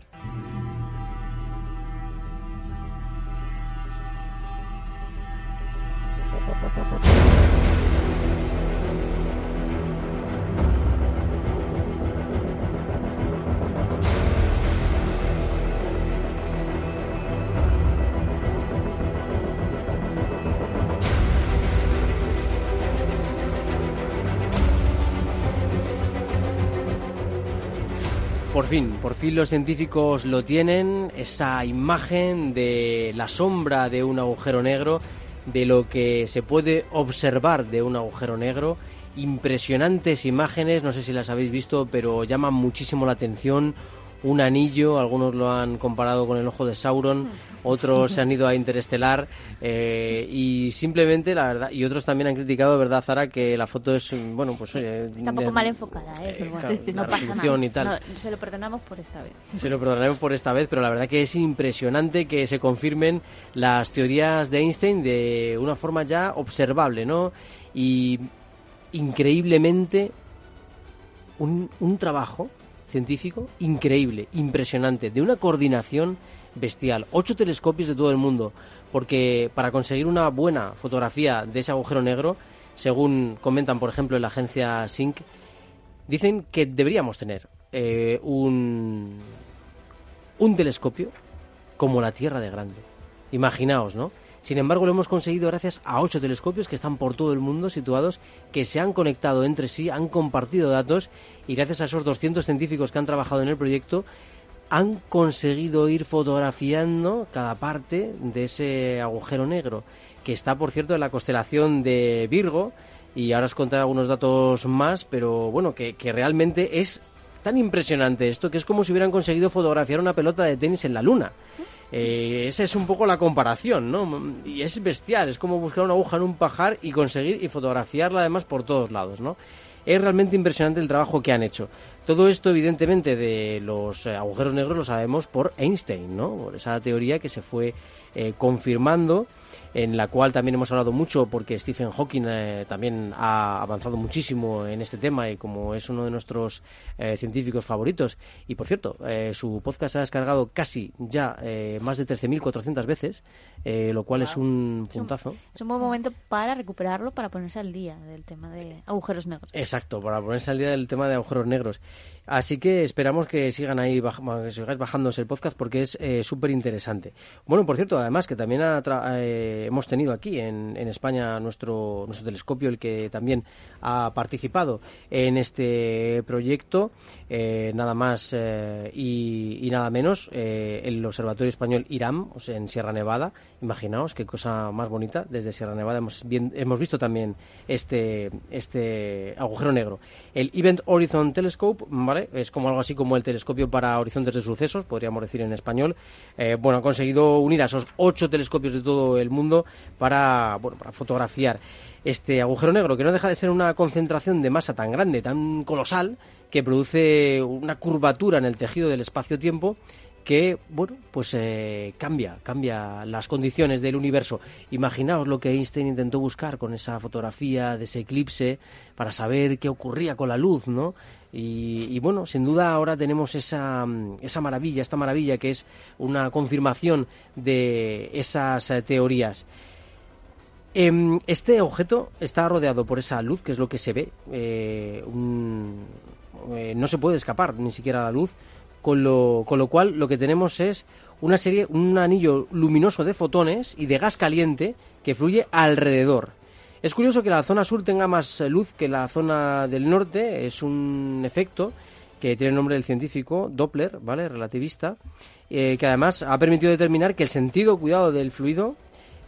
Por fin, por fin los científicos lo tienen, esa imagen de la sombra de un agujero negro de lo que se puede observar de un agujero negro. Impresionantes imágenes, no sé si las habéis visto, pero llaman muchísimo la atención un anillo, algunos lo han comparado con el ojo de Sauron, otros se han ido a Interestelar eh, y simplemente la verdad y otros también han criticado, verdad Zara, que la foto es bueno pues está un poco mal enfocada, ¿eh? Pero bueno, no pasa nada. Y tal. se lo perdonamos por esta vez. Se lo perdonaremos por esta vez, pero la verdad que es impresionante que se confirmen las teorías de Einstein de una forma ya observable, ¿no? Y increíblemente un, un trabajo científico increíble, impresionante, de una coordinación bestial. Ocho telescopios de todo el mundo, porque para conseguir una buena fotografía de ese agujero negro, según comentan, por ejemplo, en la agencia SYNC, dicen que deberíamos tener eh, un, un telescopio como la Tierra de grande. Imaginaos, ¿no? Sin embargo, lo hemos conseguido gracias a ocho telescopios que están por todo el mundo situados, que se han conectado entre sí, han compartido datos y gracias a esos 200 científicos que han trabajado en el proyecto, han conseguido ir fotografiando cada parte de ese agujero negro, que está, por cierto, en la constelación de Virgo. Y ahora os contaré algunos datos más, pero bueno, que, que realmente es tan impresionante esto que es como si hubieran conseguido fotografiar una pelota de tenis en la luna. Eh, esa es un poco la comparación, ¿no? Y es bestial, es como buscar una aguja en un pajar y conseguir y fotografiarla además por todos lados, ¿no? Es realmente impresionante el trabajo que han hecho. Todo esto, evidentemente, de los eh, agujeros negros lo sabemos por Einstein, ¿no? Por esa teoría que se fue eh, confirmando en la cual también hemos hablado mucho porque Stephen Hawking eh, también ha avanzado muchísimo en este tema y como es uno de nuestros eh, científicos favoritos. Y por cierto, eh, su podcast se ha descargado casi ya más de 13.400 veces, lo cual es un puntazo. Es un, buen momento para recuperarlo, para ponerse al día del tema de agujeros negros. Exacto, para ponerse al día del tema de agujeros negros. Así que esperamos que sigan ahí, que sigáis bajándose el podcast porque es súper interesante. Bueno, por cierto, además que también ha hemos tenido aquí en, en, España nuestro, nuestro telescopio, el que también ha participado en este proyecto, eh, nada más eh, y, nada menos, eh, el Observatorio Español IRAM, en Sierra Nevada. Imaginaos qué cosa más bonita. Desde Sierra Nevada hemos, hemos visto también este, este agujero negro. El Event Horizon Telescope, ¿vale? Es como algo así como el telescopio para horizontes de sucesos, podríamos decir en español. bueno, ha conseguido unir a esos ocho telescopios de todo el mundo para, bueno, para fotografiar este agujero negro, que no deja de ser una concentración de masa tan grande, tan colosal, que produce una curvatura en el tejido del espacio-tiempo que, bueno, pues eh, cambia, cambia las condiciones del universo. Imaginaos lo que Einstein intentó buscar con esa fotografía de ese eclipse para saber qué ocurría con la luz, ¿no? Y, bueno, sin duda ahora tenemos esa, esa maravilla, esta maravilla que es una confirmación de esas eh, teorías. Em, este objeto está rodeado por esa luz, que es lo que se ve. Eh, eh, no se puede escapar ni siquiera la luz, con lo, con lo cual lo que tenemos es una serie, un anillo luminoso de fotones y de gas caliente que fluye alrededor. Es curioso que la zona sur tenga más luz que la zona del norte, es un efecto que tiene el nombre del científico Doppler, ¿vale? Relativista, eh, que además ha permitido determinar que el sentido cuidado del fluido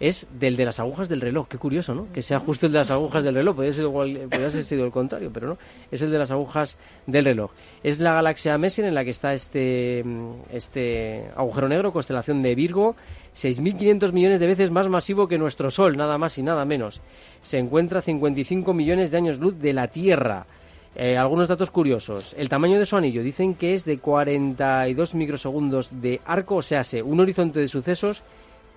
es del de las agujas del reloj. Qué curioso, ¿no? Que sea justo el de las agujas del reloj. Podría, ser igual, haber sido el contrario, pero no. Es el de las agujas del reloj. Es la galaxia Messier en la que está este, este agujero negro, constelación de Virgo, 6.500 millones de veces más masivo que nuestro Sol, nada más y nada menos. Se encuentra a 55 millones de años luz de la Tierra. Eh, algunos datos curiosos. El tamaño de su anillo dicen que es de 42 microsegundos de arco, o sea, un horizonte de sucesos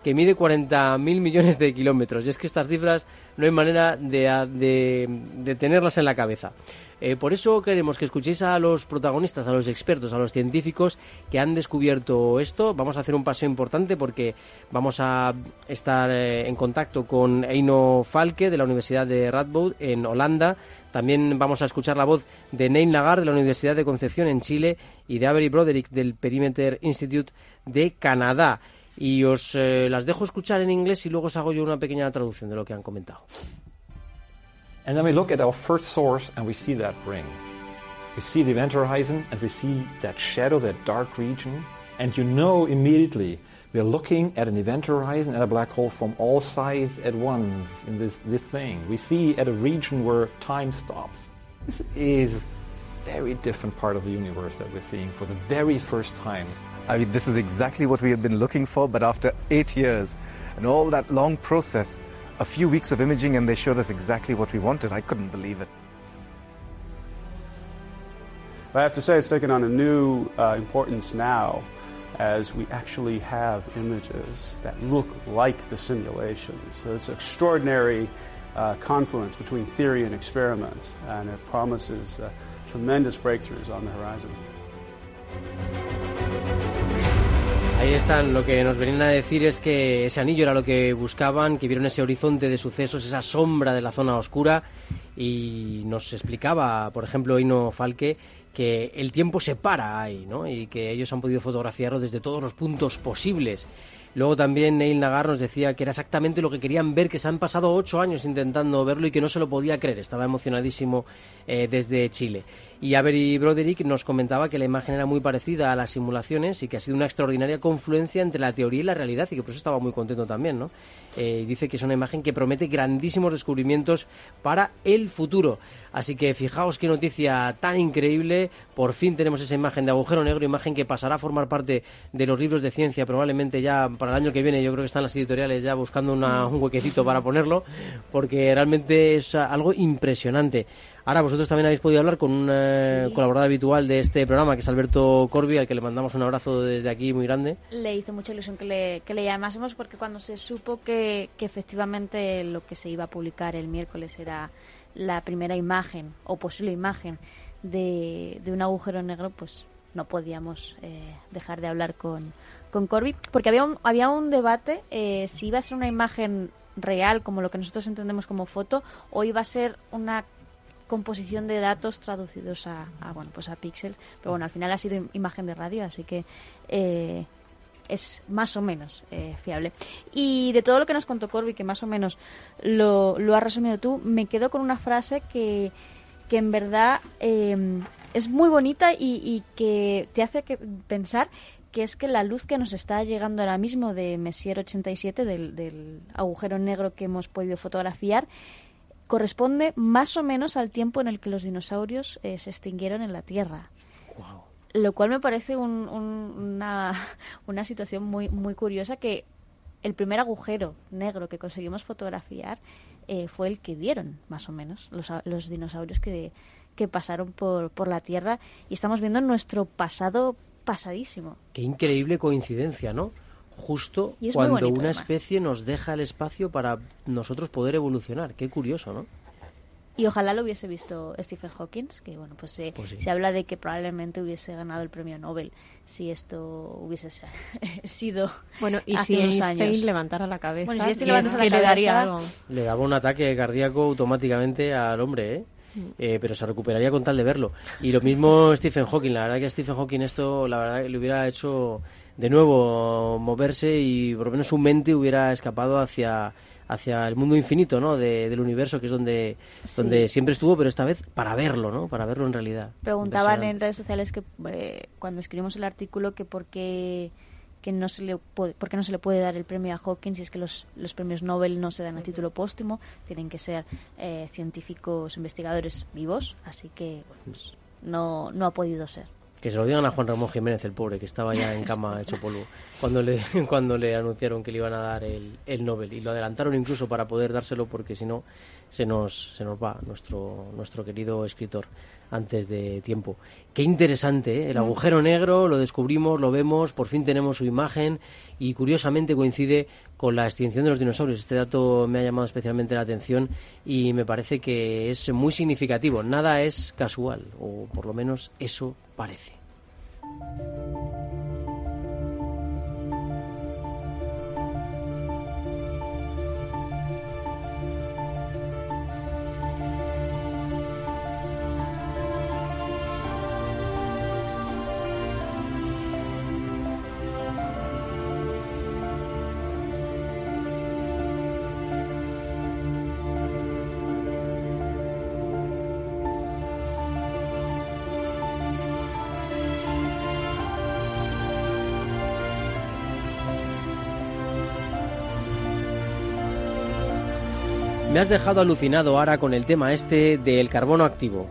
que mide 40.000 millones de kilómetros. Y es que estas cifras no hay manera de, tenerlas en la cabeza. Eh, por eso queremos que escuchéis a los protagonistas, a los expertos, a los científicos que han descubierto esto. Vamos a hacer un paseo importante porque vamos a estar eh, en contacto con Eino Falke de la Universidad de Radboud en Holanda. También vamos a escuchar la voz de Neil Lagarde de la Universidad de Concepción en Chile y de Avery Broderick del Perimeter Institute de Canadá y os eh, las dejo escuchar en inglés y luego os hago yo una pequeña traducción de lo que han comentado. And then we look at our first source and we see that ring. We see the event horizon and we see that shadow, that dark region, and you know immediately we're looking at an event horizon at a black hole from all sides at once in this, this thing. We see at a region where time stops. This is very different part of the universe that we're seeing for the very first time. I mean, this is exactly what we have been looking for, but after eight years and all that long process, a few weeks of imaging and they showed us exactly what we wanted. I couldn't believe it. But I have to say, it's taken on a new uh, importance now as we actually have images that look like the simulations. So it's an extraordinary uh, confluence between theory and experiment, and it promises uh, tremendous breakthroughs on the horizon. Ahí están, lo que nos venían a decir es que ese anillo era lo que buscaban, que vieron ese horizonte de sucesos, esa sombra de la zona oscura y nos explicaba, por ejemplo, Ino Falque, que el tiempo se para ahí, ¿no? Y que ellos han podido fotografiarlo desde todos los puntos posibles. Luego también Neil Nagar nos decía que era exactamente lo que querían ver, que se han pasado ocho años intentando verlo y que no se lo podía creer. Estaba emocionadísimo eh, desde Chile. Y Avery Broderick nos comentaba que la imagen era muy parecida a las simulaciones y que ha sido una extraordinaria confluencia entre la teoría y la realidad y que por eso estaba muy contento también, ¿no? Eh, dice que es una imagen que promete grandísimos descubrimientos para el futuro. Así que fijaos qué noticia tan increíble. Por fin tenemos esa imagen de agujero negro, imagen que pasará a formar parte de los libros de ciencia probablemente ya para el año que viene. Yo creo que están las editoriales ya buscando un huequecito para ponerlo porque realmente es algo impresionante. Ahora, vosotros también habéis podido hablar con un eh, colaborador habitual de este programa, que es Alberto Corbi, al que le mandamos un abrazo desde aquí muy grande. Le hizo mucha ilusión que le, que le llamásemos porque cuando se supo que, que efectivamente lo que se iba a publicar el miércoles era la primera imagen o posible imagen de, de un agujero negro, pues no podíamos eh, dejar de hablar con, con Corby, porque había un, había un debate eh, si iba a ser una imagen real, como lo que nosotros entendemos como foto, o iba a ser una composición de datos traducidos a, bueno pues a píxeles. Pero bueno al final ha sido imagen de radio así que eh, es más o menos eh, fiable. Y de todo lo que nos contó Corby que más o menos lo, lo has resumido tú me quedo con una frase que, que en verdad eh, es muy bonita y, y, que te hace que pensar que es que la luz que nos está llegando ahora mismo de Messier 87 del, del agujero negro que hemos podido fotografiar corresponde más o menos al tiempo en el que los dinosaurios eh, se extinguieron en la Tierra. Lo cual me parece una, una situación muy, muy curiosa que el primer agujero negro que conseguimos fotografiar eh, fue el que dieron, más o menos, los, los dinosaurios que, que pasaron por, por la Tierra y estamos viendo nuestro pasado pasadísimo. Qué increíble coincidencia, ¿no? Justo cuando una especie nos deja el espacio para nosotros poder evolucionar. Qué curioso, ¿no? Y ojalá lo hubiese visto Stephen Hawking, que bueno, pues, se, pues se habla de que probablemente hubiese ganado el premio Nobel si esto hubiese sido bueno y si Einstein levantara la cabeza bueno, si Einstein levantara la cabeza, le daría algo le daba un ataque cardíaco automáticamente al hombre ¿eh? Mm. Eh, pero se recuperaría con tal de verlo y lo mismo Stephen Hawking la verdad que a Stephen Hawking esto la verdad le hubiera hecho de nuevo moverse y por lo menos su mente hubiera escapado hacia hacia el mundo infinito ¿no? del universo, que es donde, donde siempre estuvo, pero esta vez para verlo, ¿no? para verlo en realidad. Preguntaban en redes sociales que eh, cuando escribimos el artículo que por qué, que no se le puede, por qué no se le puede dar el premio a Hawking si es que los, los premios Nobel no se dan a título póstumo, tienen que ser eh, científicos investigadores vivos, así que pues, no, no ha podido ser. Que se lo digan a Juan Ramón Jiménez, el pobre, que estaba ya en cama hecho polvo, cuando le, cuando le anunciaron que le iban a dar el, el Nobel. Y lo adelantaron incluso para poder dárselo, porque si no, se nos, se nos va nuestro, nuestro querido escritor antes de tiempo. Qué interesante, ¿eh? el agujero negro, lo descubrimos, lo vemos, por fin tenemos su imagen y curiosamente coincide con la extinción de los dinosaurios. Este dato me ha llamado especialmente la atención y me parece que es muy significativo. Nada es casual, o por lo menos eso parece. Me has dejado alucinado ahora con el tema este del carbono activo.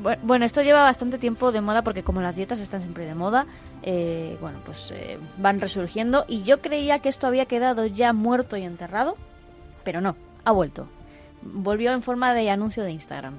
Bu- Bueno, esto lleva bastante tiempo de moda porque como las dietas están siempre de moda, eh, bueno, pues eh, van resurgiendo y yo creía que esto había quedado ya muerto y enterrado, pero no, ha vuelto. Volvió en forma de anuncio de Instagram.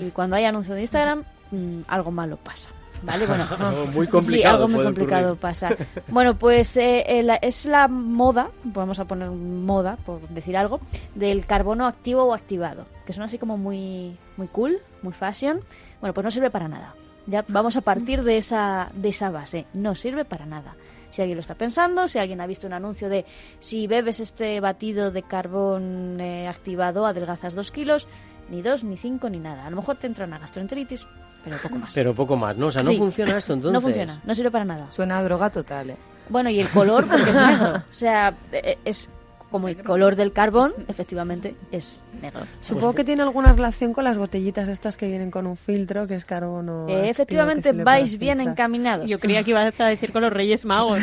Y cuando hay anuncio de Instagram, mm, algo malo pasa. ¿Vale? Bueno, Muy Sí, complicado algo muy complicado ocurrir. pasa. Bueno, pues eh, eh, la- es la moda, vamos a poner moda, por decir algo, del carbono activo o activado, que son así como muy, muy cool, muy fashion. Bueno, pues no sirve para nada. Ya vamos a partir de esa, de esa base. No sirve para nada. Si alguien lo está pensando, si alguien ha visto un anuncio de si bebes este batido de carbón eh, activado, adelgazas dos kilos, ni dos, ni cinco, ni nada. A lo mejor te entra una gastroenteritis, pero poco más. Pero poco más, ¿no? O sea, no Sí. funciona esto entonces. No funciona, no sirve para nada. Suena a droga total, ¿eh? Bueno, y el color, porque es negro. O sea, eh, es como el color del carbón, efectivamente, es negro. Supongo Pues, que tiene alguna relación con las botellitas estas que vienen con un filtro, que es carbono. eh, efectivamente, vais bien filtrar. encaminados. Yo creía que ibas a decir con los Reyes Magos.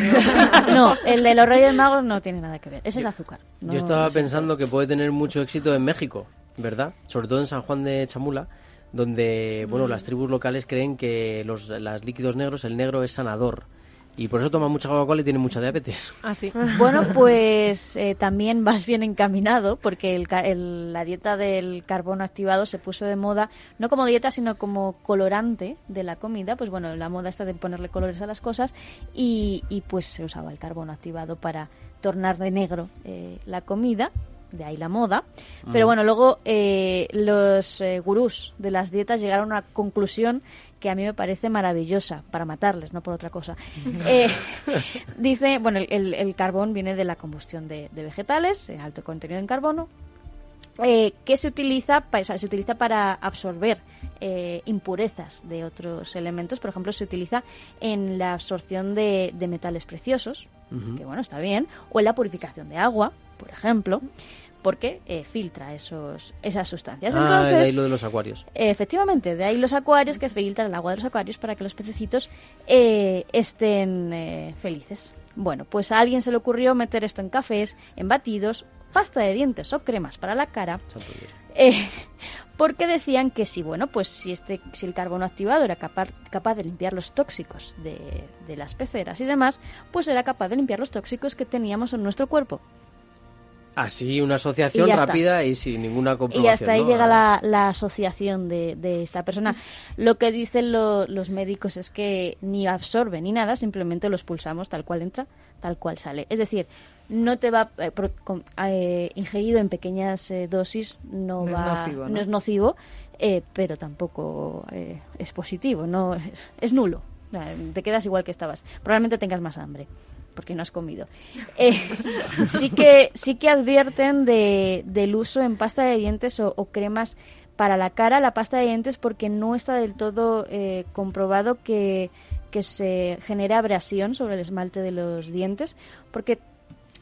no, el de los Reyes Magos no tiene nada que ver. Ese es azúcar. no Yo estaba es pensando que puede tener mucho éxito en México, ¿verdad? Sobre todo en San Juan de Chamula, donde, bueno, las tribus locales creen que los las líquidos negros, el negro es sanador. Y por eso toman mucha Coca-Cola y tienen mucha diabetes. Ah, sí. Bueno, pues eh, también vas bien encaminado porque el ca- el- la dieta del carbono activado se puso de moda, no como dieta, sino como colorante de la comida. Pues bueno, la moda está de ponerle colores a las cosas y, y pues se usaba el carbono activado para tornar de negro eh, la comida. De ahí la moda. Pero bueno, luego eh, los eh, gurús de las dietas llegaron a una conclusión que a mí me parece maravillosa, para matarles, no por otra cosa. Eh, dice, bueno, el, el- el carbón viene de la combustión de, de vegetales, alto contenido en carbono, eh, que se utiliza, pa- o sea, se utiliza para absorber eh, impurezas de otros elementos. Por ejemplo, se utiliza en la absorción de, de metales preciosos, que bueno, está bien, o en la purificación de agua, por ejemplo, porque eh, filtra esos, esas sustancias. Ah, Entonces, de ahí lo de los acuarios. Efectivamente, de ahí los acuarios que filtran el agua de los acuarios para que los pececitos eh, estén eh, felices. Bueno, pues a alguien se le ocurrió meter esto en cafés, en batidos, pasta de dientes o cremas para la cara, eh, porque decían que sí, bueno, pues si este, si el carbono activado era capaz, capaz de limpiar los tóxicos de, de las peceras y demás, pues era capaz de limpiar los tóxicos que teníamos en nuestro cuerpo. Así, una asociación Y está. rápida y sin ninguna Y comprobación. hasta ahí ¿no? llega la, la asociación de, de esta persona. Lo que dicen lo- los médicos es que ni absorbe ni nada, simplemente lo expulsamos tal cual entra, tal cual sale. Es decir, no te va eh, pro- con- eh, ingerido en pequeñas eh, dosis, no, No es va, nocivo, ¿no? es nocivo, eh, pero tampoco eh, es positivo, no es, es nulo. Te quedas igual que estabas. Probablemente tengas más hambre porque no has comido. Eh, sí que sí que advierten de, del uso en pasta de dientes o, cremas para la cara, la pasta de dientes, porque no está del todo eh, comprobado que, que se genera abrasión sobre el esmalte de los dientes, porque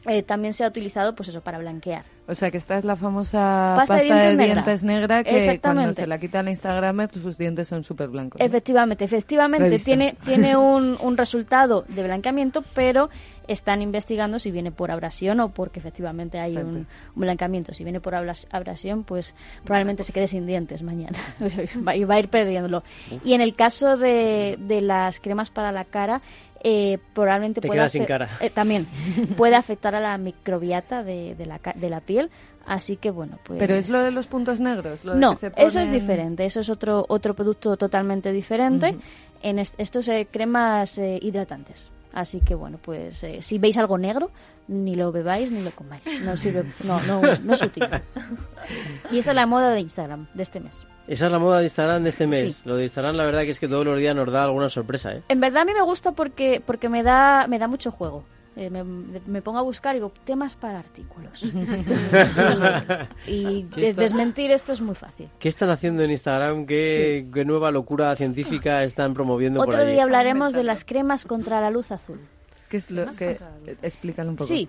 eh, también se ha utilizado pues eso para blanquear. O sea, que esta es la famosa Pasta pasta, de de dientes dientes, negra. negra, que cuando se la quita la Instagramer, sus dientes son súper blancos. ¿no? Efectivamente, efectivamente tiene, tiene un, un resultado de blanqueamiento, pero están investigando si viene por abrasión o porque efectivamente hay un, un blancamiento. Si viene por abras- abrasión, pues probablemente se quede sin dientes mañana y va a ir perdiéndolo. Y en el caso de, de las cremas para la cara, eh, probablemente Te pueda sin cara. eh, también puede afectar a la microbiota de, de la, ca- de la piel. Así que bueno, pues Pero es lo de los puntos negros. Lo de no, que se eso es diferente. Eso es otro otro producto totalmente diferente. En est- estos eh, cremas eh, hidratantes. Así que bueno, pues eh, si veis algo negro, ni lo bebáis ni lo comáis. No sirve, no, no, no es útil. Y esa es la moda de Instagram de este mes. Esa es la moda de Instagram de este mes. Sí. Lo de Instagram, la verdad que es que todos los días nos da alguna sorpresa, ¿eh? En verdad a mí me gusta porque porque me da me da mucho juego. Eh, me, me pongo a buscar y digo temas para artículos. y y ¿Qué des- está- desmentir esto es muy fácil. ¿Qué están haciendo en Instagram? ¿Qué, qué nueva locura científica están promoviendo por Otro allí? día hablaremos de las cremas contra la luz azul. ¿Qué es lo que explícalo un poco? Sí.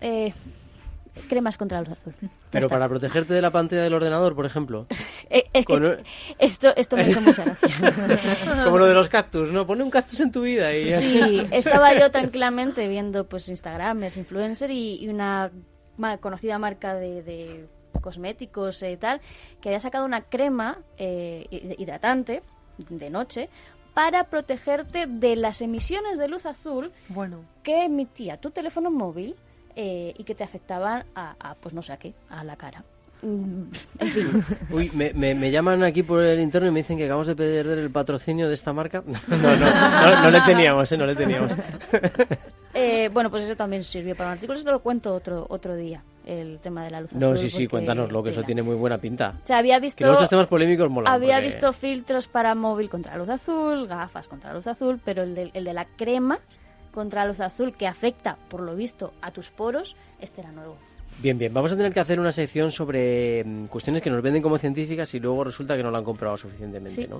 Eh, cremas contra la luz azul. Pero para protegerte de la pantalla del ordenador, por ejemplo. Eh, es que Con- esto, esto me hizo mucha gracia. Como lo de los cactus, ¿no? Pone un cactus en tu vida y... Sí, estaba yo tranquilamente viendo pues Instagramers, influencer y, y una conocida marca de, de cosméticos y tal, que había sacado una crema eh, hidratante de noche para protegerte de las emisiones de luz azul bueno. que emitía tu teléfono móvil eh, y que te afectaban a, a, pues no sé a qué, a la cara. Mm, en fin. Uy, me, me, me llaman aquí por el interno y me dicen que acabamos de perder el patrocinio de esta marca. No, no, no, no le teníamos, ¿eh? No le teníamos. Eh, bueno, pues eso también sirvió para un artículo. Eso te lo cuento otro otro día, el tema de la luz No, azul, sí, sí, cuéntanoslo, que eso tiene muy buena pinta. O sea, había visto... Que estos temas polémicos molan. Había porque- visto filtros para móvil contra la luz azul, gafas contra la luz azul, pero el de, el de la crema contra la luz azul que afecta, por lo visto, a tus poros, este era nuevo. Bien, bien, vamos a tener que hacer una sección sobre mm, cuestiones que nos venden como científicas y luego resulta que no lo han comprobado suficientemente, Sí. ¿no?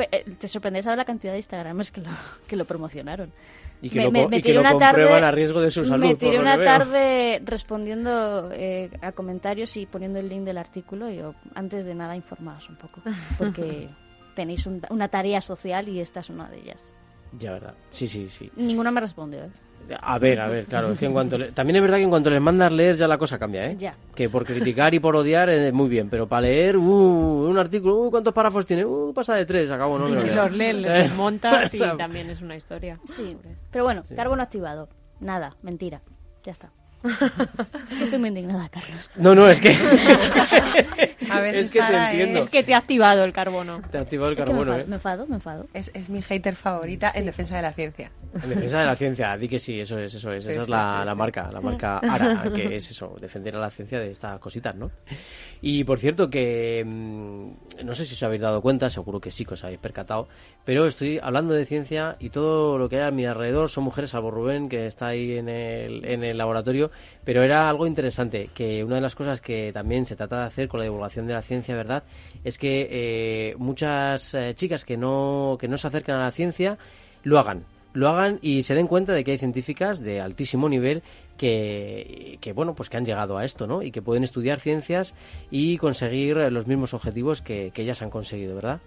Eh, Te sorprendería saber la cantidad de Instagramers que lo, que lo promocionaron. Y que lo co- y que lo comprueban a riesgo de su salud, Me tiré una tarde respondiendo eh, a comentarios y poniendo el link del artículo. Y yo, antes de nada, informaos un poco. Porque tenéis un- una tarea social y esta es una de ellas. Ya, verdad. Sí, sí, sí. Ninguna me respondió. ¿eh? A ver, a ver, claro. Es que en cuanto le- También es verdad que en cuanto les mandas leer ya la cosa cambia, ¿eh? Ya. Que por criticar y por odiar, eh, muy bien. Pero para leer, uh, un artículo, uh, ¿cuántos párrafos tiene? Uh, pasa de tres, acabo, no Y si los lees, les Eh, desmontas y también es una historia. Sí, pero bueno, Sí. carbono activado. Nada, mentira. Ya está. Es que estoy muy indignada, Carlos. No, no, es que... A veces es que te entiendo. Es que te ha activado el carbono. Te ha activado el Es me carbono, enfado, ¿eh? me enfado, me enfado. Es, es mi hater favorita en defensa de la ciencia. En defensa de la ciencia, di que sí, eso es, eso es. Sí, Esa es la, la marca, la marca ARA, que es eso, defender a la ciencia de estas cositas, ¿no? Y por cierto que, mm, no sé si os habéis dado cuenta, seguro que sí, que os habéis percatado, pero estoy hablando de ciencia y todo lo que hay a mi alrededor son mujeres, salvo Rubén, que está ahí en el, en el laboratorio, pero era algo interesante, que una de las cosas que también se trata de hacer con la divulgación de la ciencia, ¿verdad?, es que eh, muchas eh, chicas que no, que no se acercan a la ciencia lo hagan lo hagan y se den cuenta de que hay científicas de altísimo nivel que, que bueno pues que han llegado a esto no y que pueden estudiar ciencias y conseguir los mismos objetivos que, que ellas han conseguido verdad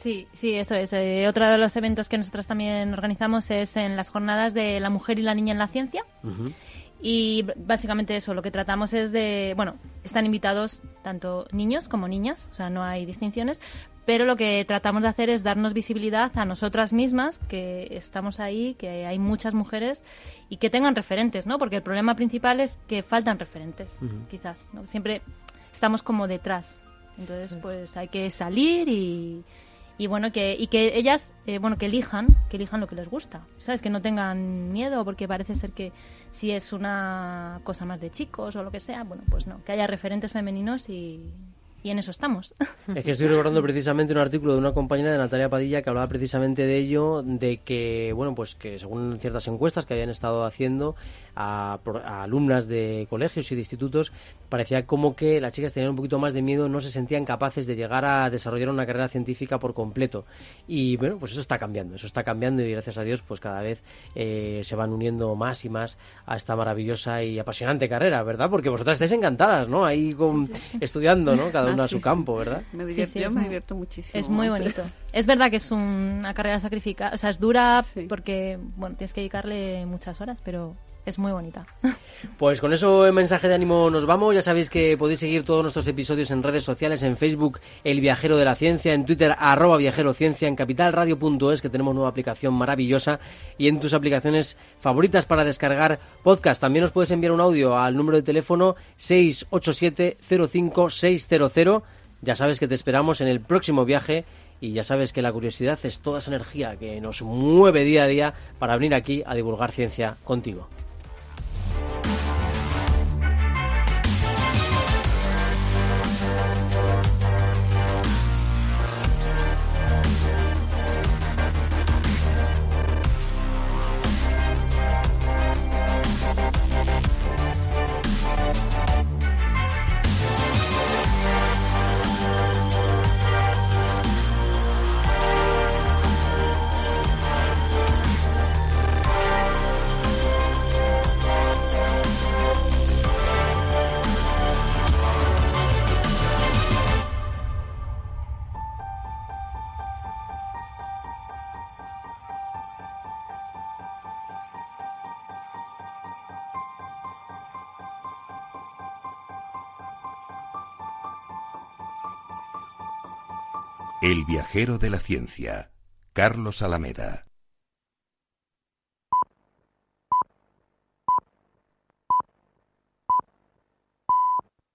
Sí, sí, eso es. Eh, otro de los eventos que nosotros también organizamos es en las jornadas de la mujer y la niña en la ciencia. Y básicamente eso, lo que tratamos es de, bueno, están invitados tanto niños como niñas, o sea, no hay distinciones, pero lo que tratamos de hacer es darnos visibilidad a nosotras mismas, que estamos ahí, que hay muchas mujeres y que tengan referentes, ¿no? Porque el problema principal es que faltan referentes, quizás, ¿no? Siempre estamos como detrás. Entonces, pues hay que salir y, y bueno, que, y que ellas, eh, bueno, que elijan, que elijan lo que les gusta, ¿sabes? Que no tengan miedo, porque parece ser que si es una cosa más de chicos o lo que sea, bueno, pues no, que haya referentes femeninos y, y en eso estamos. Es que estoy recordando precisamente un artículo de una compañera de Natalia Padilla que hablaba precisamente de ello, de que, bueno, pues que según ciertas encuestas que habían estado haciendo a, a alumnas de colegios y de institutos, parecía como que las chicas tenían un poquito más de miedo, no se sentían capaces de llegar a desarrollar una carrera científica por completo. Y bueno, pues eso está cambiando, eso está cambiando y gracias a Dios, pues cada vez eh, se van uniendo más y más a esta maravillosa y apasionante carrera, ¿verdad? Porque vosotras estáis encantadas, ¿no? Ahí con, estudiando, ¿no? Cada Ah, una a sí, su sí. campo, ¿verdad? Me Sí, divierto, sí, yo me muy- divierto muchísimo. Es muy Sí. bonito. Es verdad que es un- una carrera sacrificada, o sea, es dura porque, bueno, tienes que dedicarle muchas horas, pero es muy bonita. Pues con eso en mensaje de ánimo nos vamos. Ya sabéis que podéis seguir todos nuestros episodios en redes sociales, en Facebook El Viajero de la Ciencia, en Twitter arroba Viajero Ciencia, en capitalradio.es que tenemos nueva aplicación maravillosa y en tus aplicaciones favoritas para descargar podcast. También nos puedes enviar un audio al número de teléfono 687-05-600. Ya sabes que te esperamos en el próximo viaje y ya sabes que la curiosidad es toda esa energía que nos mueve día a día para venir aquí a divulgar ciencia contigo. El viajero de la ciencia, Carlos Alameda.